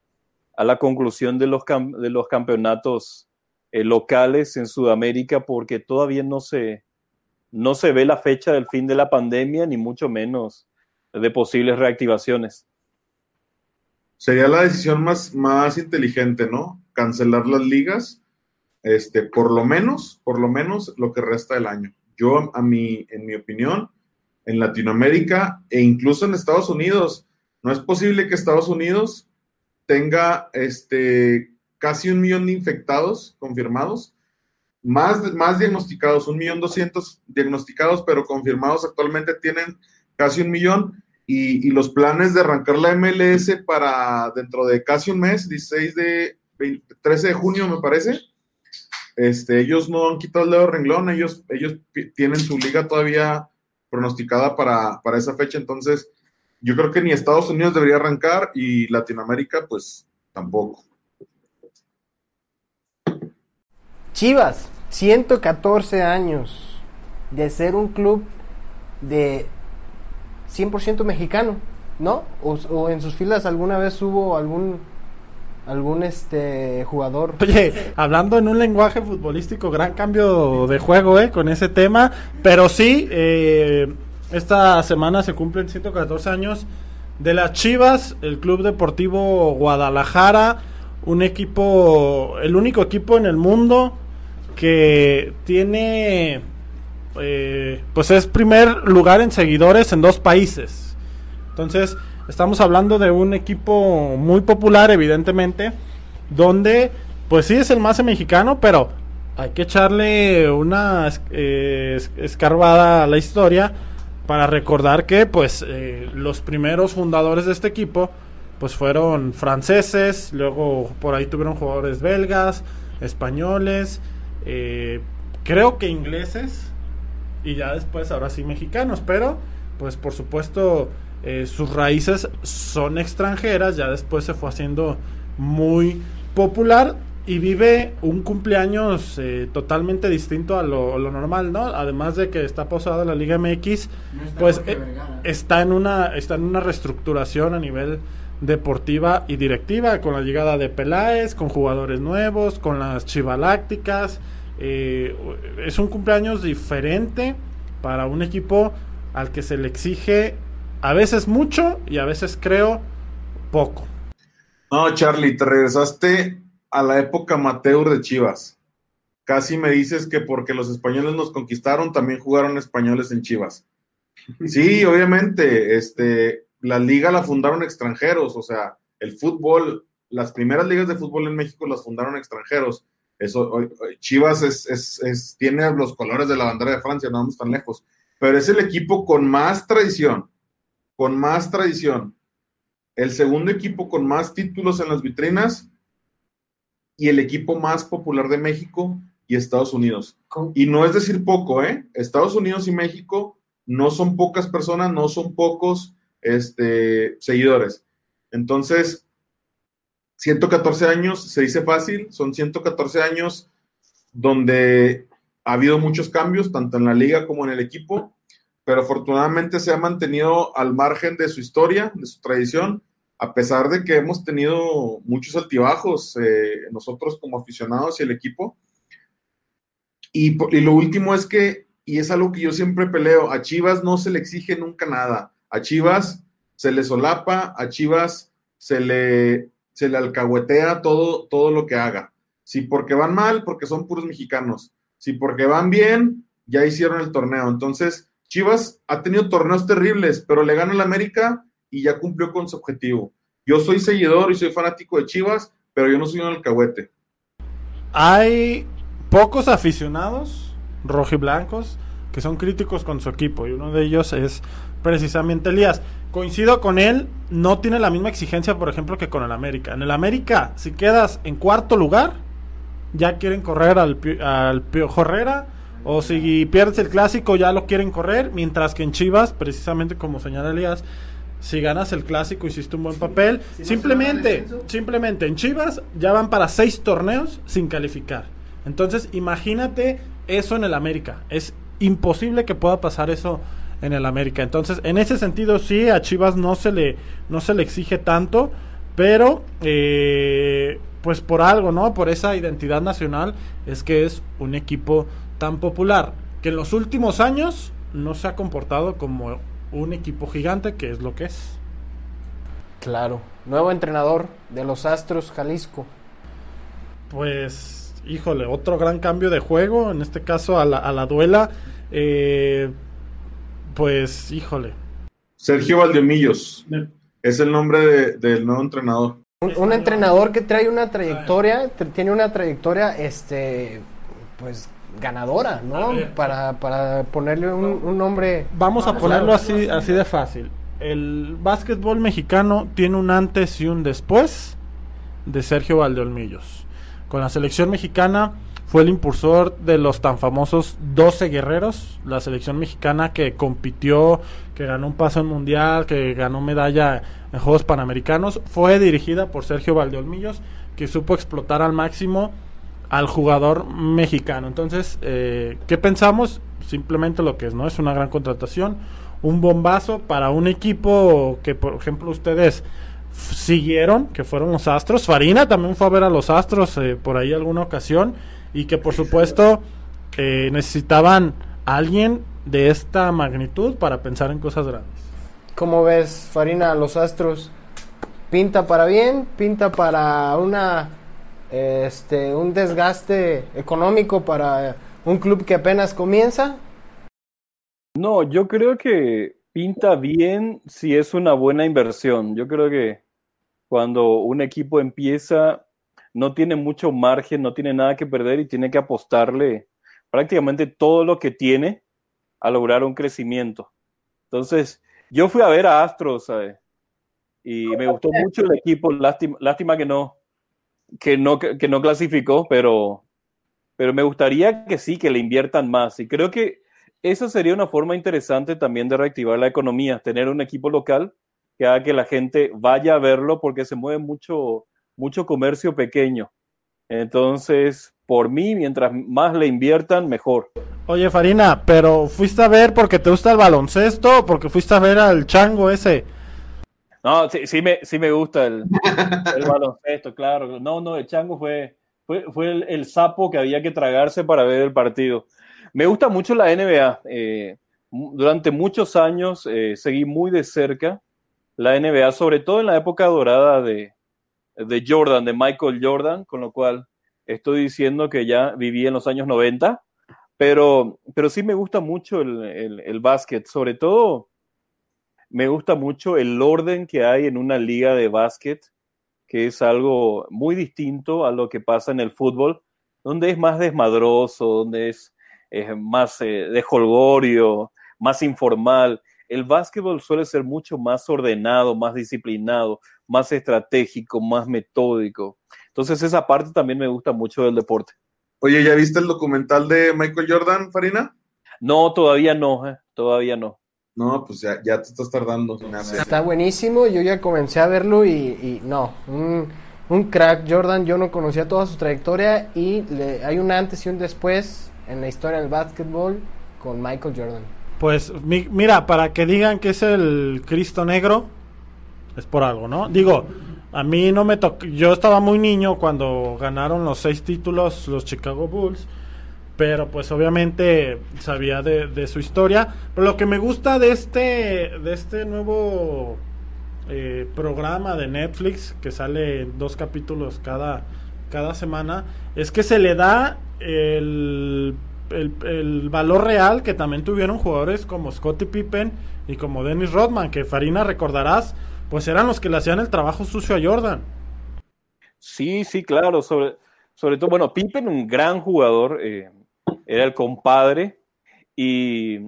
a la conclusión de los, de los campeonatos eh, locales en Sudamérica porque todavía no se, no se ve la fecha del fin de la pandemia, ni mucho menos de posibles reactivaciones. Sería la decisión más, más inteligente, ¿no? Cancelar las ligas, este, por lo menos, por lo menos lo que resta del año. Yo, a mi, en mi opinión, en Latinoamérica e incluso en Estados Unidos, no es posible que Estados Unidos tenga este, casi un millón de infectados confirmados, más, más diagnosticados, un millón doscientos diagnosticados, pero confirmados actualmente tienen casi un millón. Y, los planes de arrancar la MLS para dentro de casi un mes, 16 de 13 de junio me parece, este, ellos no han quitado el dedo renglón, ellos, ellos tienen su liga todavía pronosticada para, para esa fecha, entonces yo creo que ni Estados Unidos debería arrancar y Latinoamérica pues tampoco. Chivas, 114 años de ser un club de 100% mexicano, ¿no? O, en sus filas alguna vez hubo algún algún este jugador. Oye, hablando en un lenguaje futbolístico, gran cambio de juego, ¿eh? Con ese tema, pero sí, eh, esta semana se cumplen 114 años de las Chivas, el Club Deportivo Guadalajara, un equipo, el único equipo en el mundo que tiene, eh, pues es primer lugar en seguidores en dos países. Entonces, estamos hablando de un equipo muy popular, evidentemente, donde, pues sí es el más mexicano, pero hay que echarle una eh, escarbada a la historia para recordar que, pues, eh, los primeros fundadores de este equipo, pues fueron franceses, luego por ahí tuvieron jugadores belgas, españoles, eh, creo que ingleses y ya después ahora sí mexicanos, pero pues por supuesto eh, sus raíces son extranjeras, ya después se fue haciendo muy popular y vive un cumpleaños eh, totalmente distinto a lo, normal, ¿no? Además de que está posada la Liga MX, pues está en una está en una reestructuración a nivel deportiva y directiva con la llegada de Peláez, con jugadores nuevos, con las Chivalácticas, eh, es un cumpleaños diferente para un equipo al que se le exige a veces mucho y a veces creo poco. No, Charlie, te regresaste a la época amateur de Chivas. Casi me dices que porque los españoles nos conquistaron, también jugaron españoles en Chivas. Sí, obviamente, este, la liga la fundaron extranjeros, o sea, el fútbol, las primeras ligas de fútbol en México las fundaron extranjeros. Eso, Chivas es, tiene los colores de la bandera de Francia, no vamos tan lejos, pero es el equipo con más tradición, con más tradición, el segundo equipo con más títulos en las vitrinas y el equipo más popular de México y Estados Unidos. Y no es decir poco, ¿eh? Estados Unidos y México no son pocas personas, no son pocos este, seguidores. Entonces, 114 años, se dice fácil, son 114 años donde ha habido muchos cambios, tanto en la liga como en el equipo, pero afortunadamente se ha mantenido al margen de su historia, de su tradición, a pesar de que hemos tenido muchos altibajos eh, nosotros como aficionados y el equipo. Y, y, lo último es que, y es algo que yo siempre peleo, a Chivas no se le exige nunca nada. A Chivas se le solapa, a Chivas se le, se le alcahuetea todo, todo lo que haga. Si porque van mal, porque son puros mexicanos. Si porque van bien, ya hicieron el torneo. Entonces, Chivas ha tenido torneos terribles, pero le gana el América y ya cumplió con su objetivo. Yo soy seguidor y soy fanático de Chivas, pero yo no soy un alcahuete. Hay pocos aficionados rojiblancos que son críticos con su equipo y uno de ellos es precisamente Elías. Coincido con él, no tiene la misma exigencia, por ejemplo, que con el América. En el América, si quedas en cuarto lugar, ya quieren correr al, al Piojo Herrera, o si pierdes el clásico, ya lo quieren correr, mientras que en Chivas, precisamente como señala Elías, si ganas el clásico hiciste un buen papel. simplemente, simplemente en Chivas ya van para seis torneos sin calificar. Entonces, imagínate eso en el América. Es imposible que pueda pasar eso en el América. Entonces, en ese sentido, sí, a Chivas no se le, no se le exige tanto, pero eh, pues por algo, ¿no? Por esa identidad nacional es que es un equipo tan popular que en los últimos años no se ha comportado como un equipo gigante, que es lo que es. Claro, nuevo entrenador de los Astros Jalisco. Pues, híjole, otro gran cambio de juego, en este caso a la, a la duela. Eh, pues, híjole. Sergio Valdemillos. Es el nombre del nuevo entrenador. Un, entrenador que trae una trayectoria, tiene una trayectoria, este, pues ganadora, ¿no? Para, para ponerle un, nombre. Vamos a ponerlo así, así de fácil. El básquetbol mexicano tiene un antes y un después de Sergio Valdeolmillos. La selección mexicana fue el impulsor de los tan famosos 12 guerreros, la selección mexicana que compitió, que ganó un paso en mundial, que ganó medalla en Juegos Panamericanos, fue dirigida por Sergio Valdeolmillos, que supo explotar al máximo al jugador mexicano. Entonces, eh, ¿qué pensamos? Simplemente lo que es, ¿no? Es una gran contratación, un bombazo para un equipo que, por ejemplo, ustedes siguieron, que fueron los Astros. Farina también fue a ver a los Astros eh, por ahí alguna ocasión y que por supuesto eh, necesitaban a alguien de esta magnitud para pensar en cosas grandes. ¿Cómo ves, Farina, los Astros? ¿Pinta para bien? ¿Pinta para una este un desgaste económico para un club que apenas comienza? No, yo creo que pinta bien si es una buena inversión. Yo creo que cuando un equipo empieza no tiene mucho margen, no tiene nada que perder y tiene que apostarle prácticamente todo lo que tiene a lograr un crecimiento. Entonces, yo fui a ver a Astros y me gustó mucho el equipo. Lástima, lástima que no, que no, que no clasificó, pero, pero me gustaría que sí, que le inviertan más. Y creo que esa sería una forma interesante también de reactivar la economía, tener un equipo local que haga que la gente vaya a verlo porque se mueve mucho, mucho comercio pequeño. Entonces, por mí, mientras más le inviertan, mejor. Oye, Farina, pero fuiste a ver porque te gusta el baloncesto o porque fuiste a ver al chango ese. No, sí, sí, me, sí me gusta el, el baloncesto, claro. No, no, el chango fue, fue, fue el, sapo que había que tragarse para ver el partido. Me gusta mucho la NBA. Eh, durante muchos años eh, seguí muy de cerca la NBA, sobre todo en la época dorada de, de Jordan, de Michael Jordan, con lo cual estoy diciendo que ya viví en los años 90, pero, pero sí me gusta mucho el, el, el básquet, sobre todo me gusta mucho el orden que hay en una liga de básquet, que es algo muy distinto a lo que pasa en el fútbol, donde es más desmadroso, donde es, más eh, de holgorio, más informal. El básquetbol suele ser mucho más ordenado, más disciplinado, más estratégico, más metódico. Entonces esa parte también me gusta mucho del deporte. Oye, ¿ya viste el documental de Michael Jordan, Farina? No, todavía no, eh, todavía no. No, pues ya, ya te estás tardando. Está buenísimo, yo ya comencé a verlo y, y no, un, un, crack Jordan, yo no conocía toda su trayectoria y le, hay un antes y un después en la historia del básquetbol con Michael Jordan. Pues mi, mira, para que digan que es el Cristo Negro, es por algo, ¿no? Digo, a mí no me tocó, yo estaba muy niño cuando ganaron los seis títulos los Chicago Bulls pero pues obviamente sabía de, su historia. Pero lo que me gusta de este, de este nuevo eh, programa de Netflix, que sale dos capítulos cada, cada semana, es que se le da el, el, valor real que también tuvieron jugadores como Scottie Pippen y como Dennis Rodman, que Farina recordarás, pues eran los que le hacían el trabajo sucio a Jordan. Sí, sí, claro, sobre, sobre todo, bueno, Pippen, un gran jugador, eh, era el compadre, y,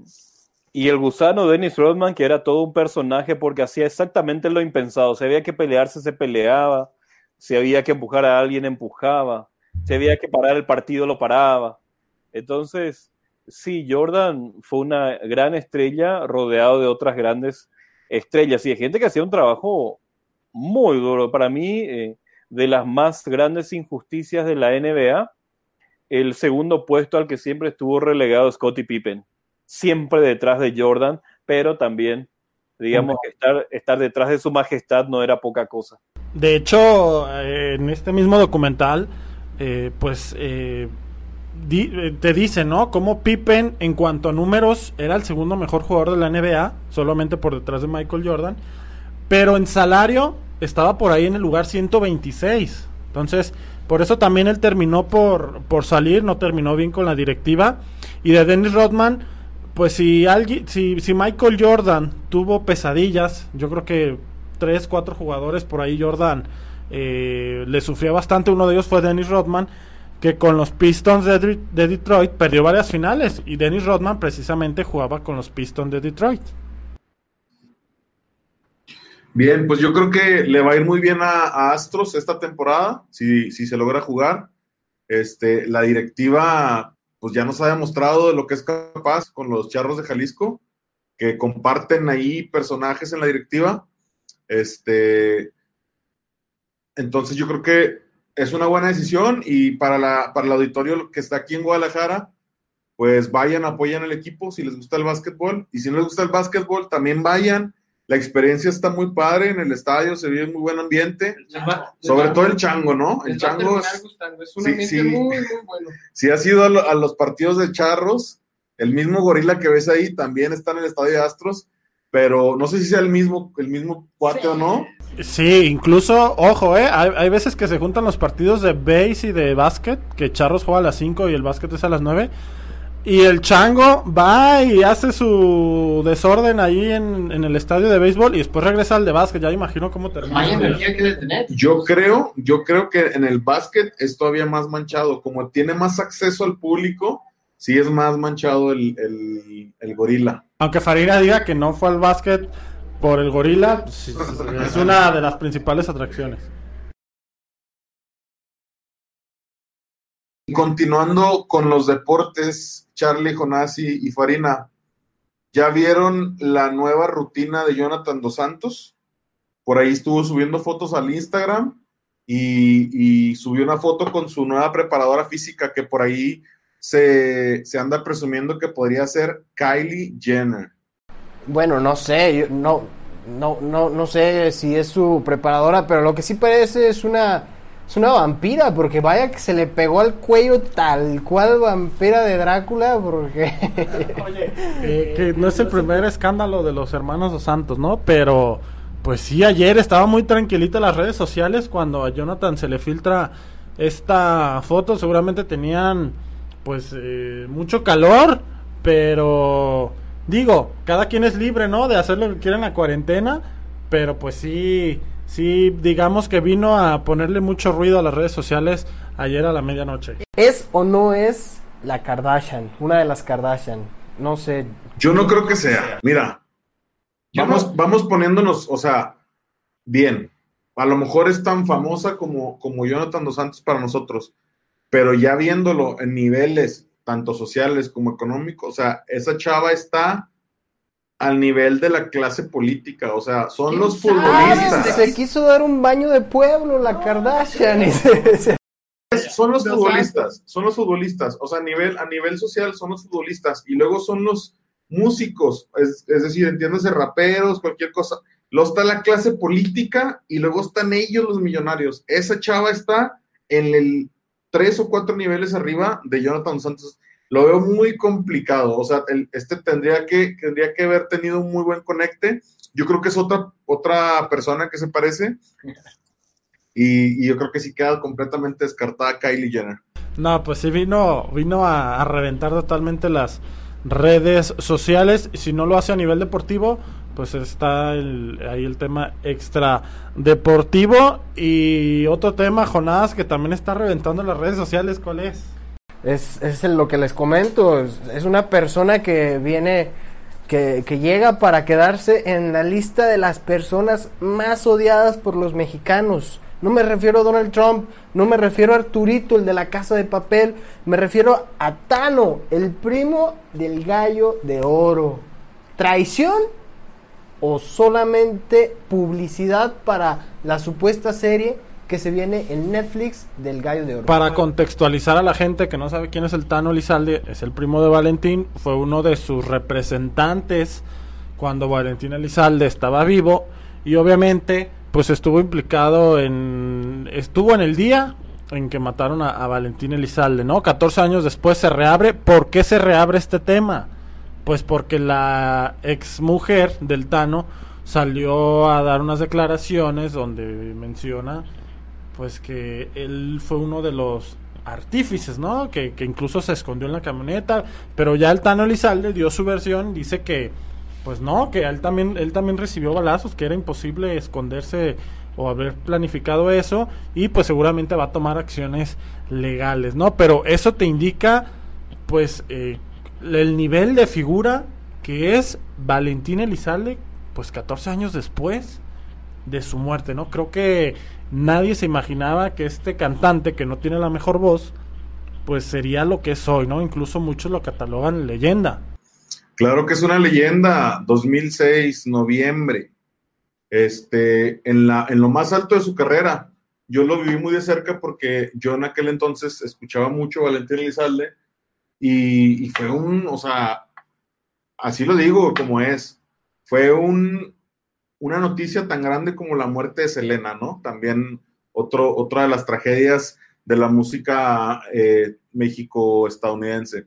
y el gusano Dennis Rodman, que era todo un personaje porque hacía exactamente lo impensado. Si había que pelearse, se peleaba. Si había que empujar a alguien, empujaba. Si había que parar el partido, lo paraba. Entonces, sí, Jordan fue una gran estrella rodeado de otras grandes estrellas y de gente que hacía un trabajo muy duro. Para mí, eh, de las más grandes injusticias de la NBA el segundo puesto al que siempre estuvo relegado Scottie Pippen, siempre detrás de Jordan, pero también, digamos que estar, estar detrás de su majestad no era poca cosa. De hecho, eh, en este mismo documental, eh, pues eh, te dice, ¿no? Como Pippen, en cuanto a números, era el segundo mejor jugador de la NBA, solamente por detrás de Michael Jordan, pero en salario estaba por ahí en el lugar 126. Entonces, por eso también él terminó por, por salir, no terminó bien con la directiva. Y de Dennis Rodman, pues si alguien, si, si Michael Jordan tuvo pesadillas, yo creo que tres, cuatro jugadores por ahí Jordan eh, le sufría bastante. Uno de ellos fue Dennis Rodman, que con los Pistons de, de Detroit perdió varias finales. Y Dennis Rodman precisamente jugaba con los Pistons de Detroit. Bien, pues yo creo que le va a ir muy bien a, Astros esta temporada, si, si, se logra jugar. Este, la directiva, pues ya nos ha demostrado de lo que es capaz con los Charros de Jalisco, que comparten ahí personajes en la directiva. Este, entonces yo creo que es una buena decisión y para, la, para el auditorio que está aquí en Guadalajara, pues vayan, apoyan al equipo si les gusta el básquetbol y si no les gusta el básquetbol, también vayan la experiencia está muy padre en el estadio, se vive muy buen ambiente. sobre todo el chango, ¿no? El chango es, un ambiente muy, muy bueno. Si has ido a, los partidos de charros, el mismo gorila que ves ahí también está en el estadio de Astros, pero no sé si sea el mismo, el mismo cuate o no. Sí, incluso, ojo, ¿eh? Hay, hay, veces que se juntan los partidos de base y de básquet, que Charros juega a las 5 y el básquet es a las 9 y el chango va y hace su desorden ahí en, el estadio de béisbol y después regresa al de básquet. Ya imagino cómo termina. Yo creo, yo creo que en el básquet es todavía más manchado. Como tiene más acceso al público, sí es más manchado el, gorila. Aunque Farina diga que no fue al básquet por el gorila, pues, es una de las principales atracciones. Continuando con los deportes, Charlie, Jonás y, Farina, ¿ya vieron la nueva rutina de Jonathan Dos Santos? Por ahí estuvo subiendo fotos al Instagram y, subió una foto con su nueva preparadora física que por ahí se, anda presumiendo que podría ser Kylie Jenner. Bueno, no sé, no, no, no, no sé si es su preparadora, pero lo que sí parece es una es una vampira, porque vaya que se le pegó al cuello tal cual vampira de Drácula, porque... Oye, eh, que no es el primer escándalo de los hermanos dos Santos, ¿no? Pero, pues sí, ayer estaba muy tranquilita en las redes sociales cuando a Jonathan se le filtra esta foto. Seguramente tenían, pues, eh, mucho calor, pero... Digo, cada quien es libre, ¿no? De hacer lo que quiera en la cuarentena, pero pues sí sí, digamos que vino a ponerle mucho ruido a las redes sociales ayer a la medianoche. ¿Es o no es la Kardashian? Una de las Kardashian. No sé. Yo no creo que sea. Mira, vamos, vamos poniéndonos, o sea, bien. A lo mejor es tan famosa como, como Jonathan dos Santos para nosotros, pero ya viéndolo en niveles tanto sociales como económicos, o sea, esa chava está al nivel de la clase política, o sea, son los futbolistas. Se quiso dar un baño de pueblo la Kardashian. Y son los futbolistas, son los futbolistas, o sea, a nivel, a nivel social son los futbolistas y luego son los músicos, es, es decir, entiéndase, raperos, cualquier cosa. Luego está la clase política y luego están ellos los millonarios. Esa chava está en el tres o cuatro niveles arriba de Jonathan Santos. Lo veo muy complicado. O sea, este tendría que, tendría que haber tenido un muy buen conecte. Yo creo que es otra, otra persona que se parece. Y, yo creo que sí queda completamente descartada Kylie Jenner. No, pues sí vino, vino a, reventar totalmente las redes sociales. Si no lo hace a nivel deportivo, pues está ahí el tema extra deportivo. Y otro tema, Jonás, que también está reventando las redes sociales, ¿cuál es? Es, es lo que les comento, es, una persona que viene, que, que llega para quedarse en la lista de las personas más odiadas por los mexicanos. No me refiero a Donald Trump, no me refiero a Arturito, el de la casa de papel, me refiero a Tano, el primo del gallo de oro. ¿Traición o solamente publicidad para la supuesta serie que se viene en Netflix del Gallo de Oro. Para contextualizar a la gente que no sabe quién es el Tano Elizalde, es el primo de Valentín, fue uno de sus representantes cuando Valentín Elizalde estaba vivo y obviamente pues estuvo implicado en estuvo en el día en que mataron a, Valentín Elizalde, ¿no? 14 años después se reabre. ¿Por qué se reabre este tema? Pues porque la ex mujer del Tano salió a dar unas declaraciones donde menciona pues que él fue uno de los artífices, ¿no? Que, que incluso se escondió en la camioneta, pero ya el Tano Elizalde dio su versión, dice que pues no, que él también, él también recibió balazos, que era imposible esconderse o haber planificado eso y pues seguramente va a tomar acciones legales, ¿no? Pero eso te indica pues eh, el nivel de figura que es Valentín Elizalde pues 14 años después de su muerte, ¿no? Creo que nadie se imaginaba que este cantante que no tiene la mejor voz pues sería lo que es hoy, ¿no? Incluso muchos lo catalogan leyenda. Claro que es una leyenda, 2006, noviembre, este, en, la, en lo más alto de su carrera. Yo lo viví muy de cerca porque yo en aquel entonces escuchaba mucho Valentín Elizalde y, fue un, o sea, así lo digo como es, fue un, una noticia tan grande como la muerte de Selena, ¿no? También otro, otra de las tragedias de la música eh, México-estadounidense.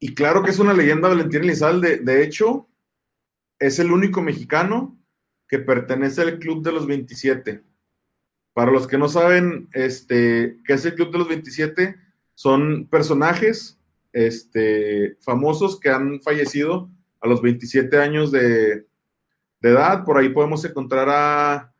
Y claro que es una leyenda Valentín Elizalde. De hecho, es el único mexicano que pertenece al Club de los 27. Para los que no saben este, qué es el Club de los 27, son personajes este, famosos que han fallecido a los 27 años de, edad. Por ahí podemos encontrar a,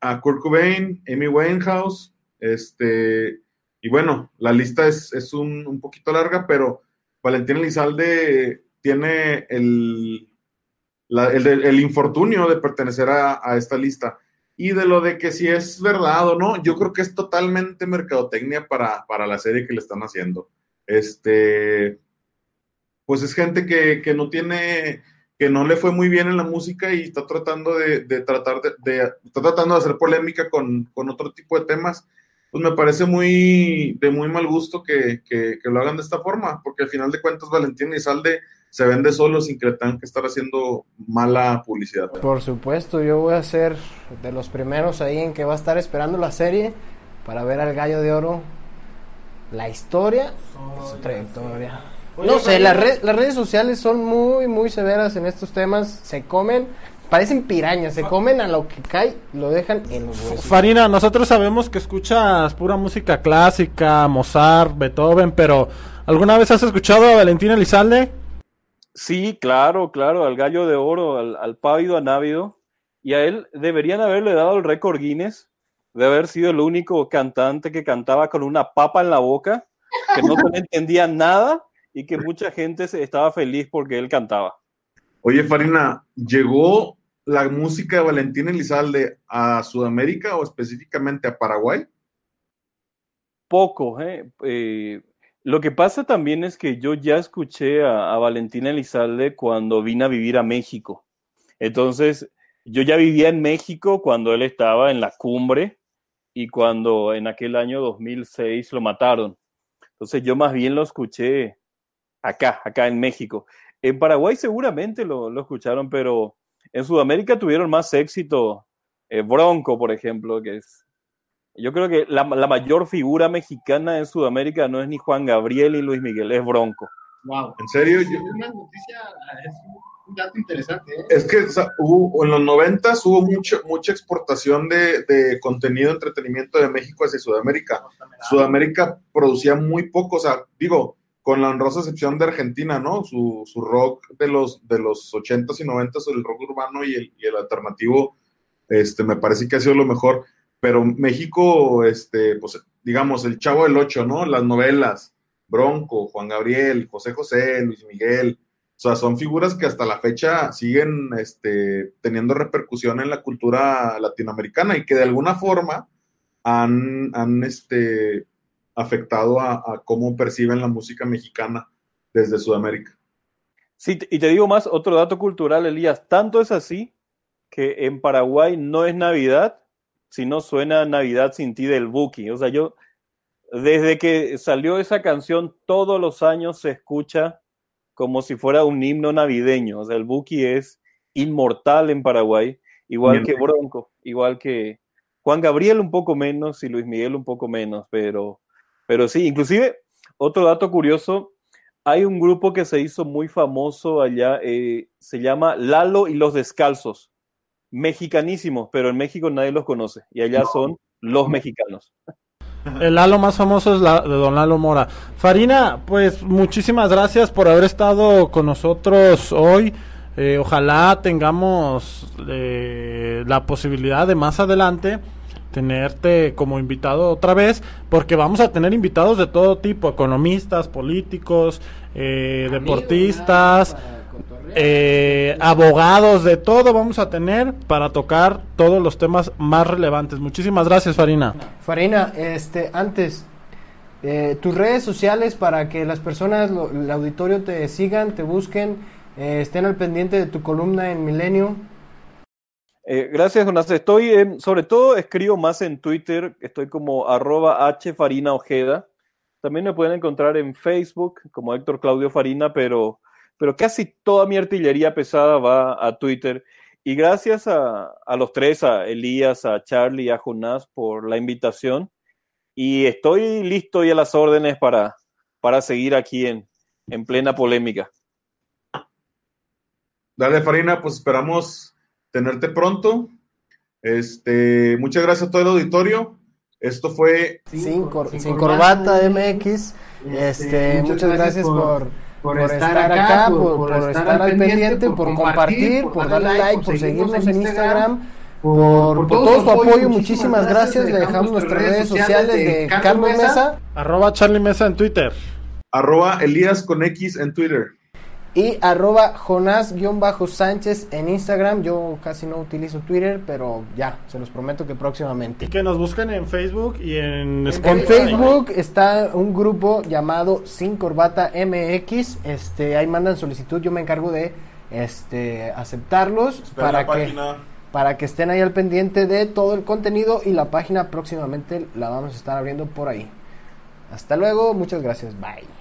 a Kurt Cobain, Amy Winehouse, este, y bueno, la lista es, un, un, poquito larga, pero Valentín Elizalde tiene el, el, infortunio de pertenecer a, esta lista. Y de lo de que si es verdad o no, yo creo que es totalmente mercadotecnia para, para la serie que le están haciendo. Este, pues es gente que, no tiene, que no le fue muy bien en la música y está tratando de, tratar de, está tratando de hacer polémica con, con otro tipo de temas pues me parece muy de muy mal gusto que, lo hagan de esta forma, porque al final de cuentas Valentín Salde se vende solo sin que tengan que estar haciendo mala publicidad. Por supuesto, yo voy a ser de los primeros ahí en que va a estar esperando la serie para ver al gallo de oro, la historia, su trayectoria. no sé, las redes sociales son muy, muy severas en estos temas, se comen Parecen pirañas, se comen a lo que cae, lo dejan en los Farina, nosotros sabemos que escuchas pura música clásica, Mozart, Beethoven, pero ¿alguna vez has escuchado a Valentina Elizalde? Sí, claro, claro, al gallo de oro, al, al pávido anávido. Y a él deberían haberle dado el récord Guinness de haber sido el único cantante que cantaba con una papa en la boca, que no entendía nada y que mucha gente estaba feliz porque él cantaba. Oye, Farina, ¿llegó la música de Valentín Elizalde a Sudamérica o específicamente a Paraguay? Poco, ¿eh? eh lo que pasa también es que yo ya escuché a, a, Valentina Elizalde cuando vine a vivir a México. Entonces, yo ya vivía en México cuando él estaba en la cumbre y cuando en aquel año 2006 lo mataron. Entonces, yo más bien lo escuché acá, acá en México. En Paraguay seguramente lo, escucharon, pero en Sudamérica tuvieron más éxito. Eh, Bronco, por ejemplo, que es yo creo que la, la, mayor figura mexicana en Sudamérica no es ni Juan Gabriel y Luis Miguel, es Bronco. Wow. ¿En serio? Es una noticia, es un dato interesante. ¿eh? Es que o sea, hubo, en los noventas hubo mucho, mucha exportación de, de, contenido de entretenimiento de México hacia Sudamérica. Sudamérica producía muy poco, o sea, digo, con la honrosa excepción de Argentina, ¿no? Su, su rock de los, de los 80s y 90s, el rock urbano y el, y el alternativo, este, me parece que ha sido lo mejor pero México, este, pues digamos, el Chavo del Ocho, ¿no? Las novelas, Bronco, Juan Gabriel, José José, Luis Miguel, o sea, son figuras que hasta la fecha siguen este, teniendo repercusión en la cultura latinoamericana y que de alguna forma han, han este, afectado a, a cómo perciben la música mexicana desde Sudamérica. Sí, y te digo más, otro dato cultural, Elías, tanto es así que en Paraguay no es Navidad si no suena Navidad sin ti del Buki. O sea, yo, desde que salió esa canción, todos los años se escucha como si fuera un himno navideño. O sea, el Buki es inmortal en Paraguay, igual que Bronco, igual que Juan Gabriel un poco menos y Luis Miguel un poco menos, pero, pero sí, inclusive otro dato curioso, hay un grupo que se hizo muy famoso allá, eh, se llama Lalo y los Descalzos mexicanísimos, pero en México nadie los conoce y allá son los mexicanos. El halo más famoso es la de Don Lalo Mora. Farina, pues muchísimas gracias por haber estado con nosotros hoy. Eh, ojalá tengamos eh, la posibilidad de más adelante tenerte como invitado otra vez, porque vamos a tener invitados de todo tipo, economistas, políticos, eh, deportistas eh, abogados, de todo vamos a tener para tocar todos los temas más relevantes. Muchísimas gracias, Farina. Farina, este, antes, eh, tus redes sociales para que las personas, el auditorio te sigan, te busquen, eh, estén al pendiente de tu columna en Milenio. Eh, gracias, Jonas. Estoy, sobre todo, escribo más en Twitter, estoy como arroba hfarina ojeda. También me pueden encontrar en Facebook como Héctor Claudio Farina, pero pero casi toda mi artillería pesada va a Twitter. Y gracias a, los tres, a Elías, a Charlie y a Jonás por la invitación. Y estoy listo y a las órdenes para, para seguir aquí en, en plena polémica. Dale, Farina, pues esperamos tenerte pronto. Este, muchas gracias a todo el auditorio. Esto fue Sin, Corbata MX. Este, muchas gracias por por, estar, acá, por, estar, al pendiente, por compartir, por darle like, por seguirnos en Instagram. Por, todo su apoyo, muchísimas gracias. Le dejamos nuestras redes sociales de Carlos Mesa. Arroba Charlie Mesa en Twitter. Arroba Elías con X en Twitter y arroba Jonás-Sánchez en Instagram. Yo casi no utilizo Twitter, pero ya, se los prometo que próximamente. Y que nos busquen en Facebook y en Spotify. En Facebook está un grupo llamado Sin Corbata MX. Este, ahí mandan solicitud, yo me encargo de este aceptarlos para que para que estén ahí al pendiente de todo el contenido y la página próximamente la vamos a estar abriendo por ahí. Hasta luego, muchas gracias, bye.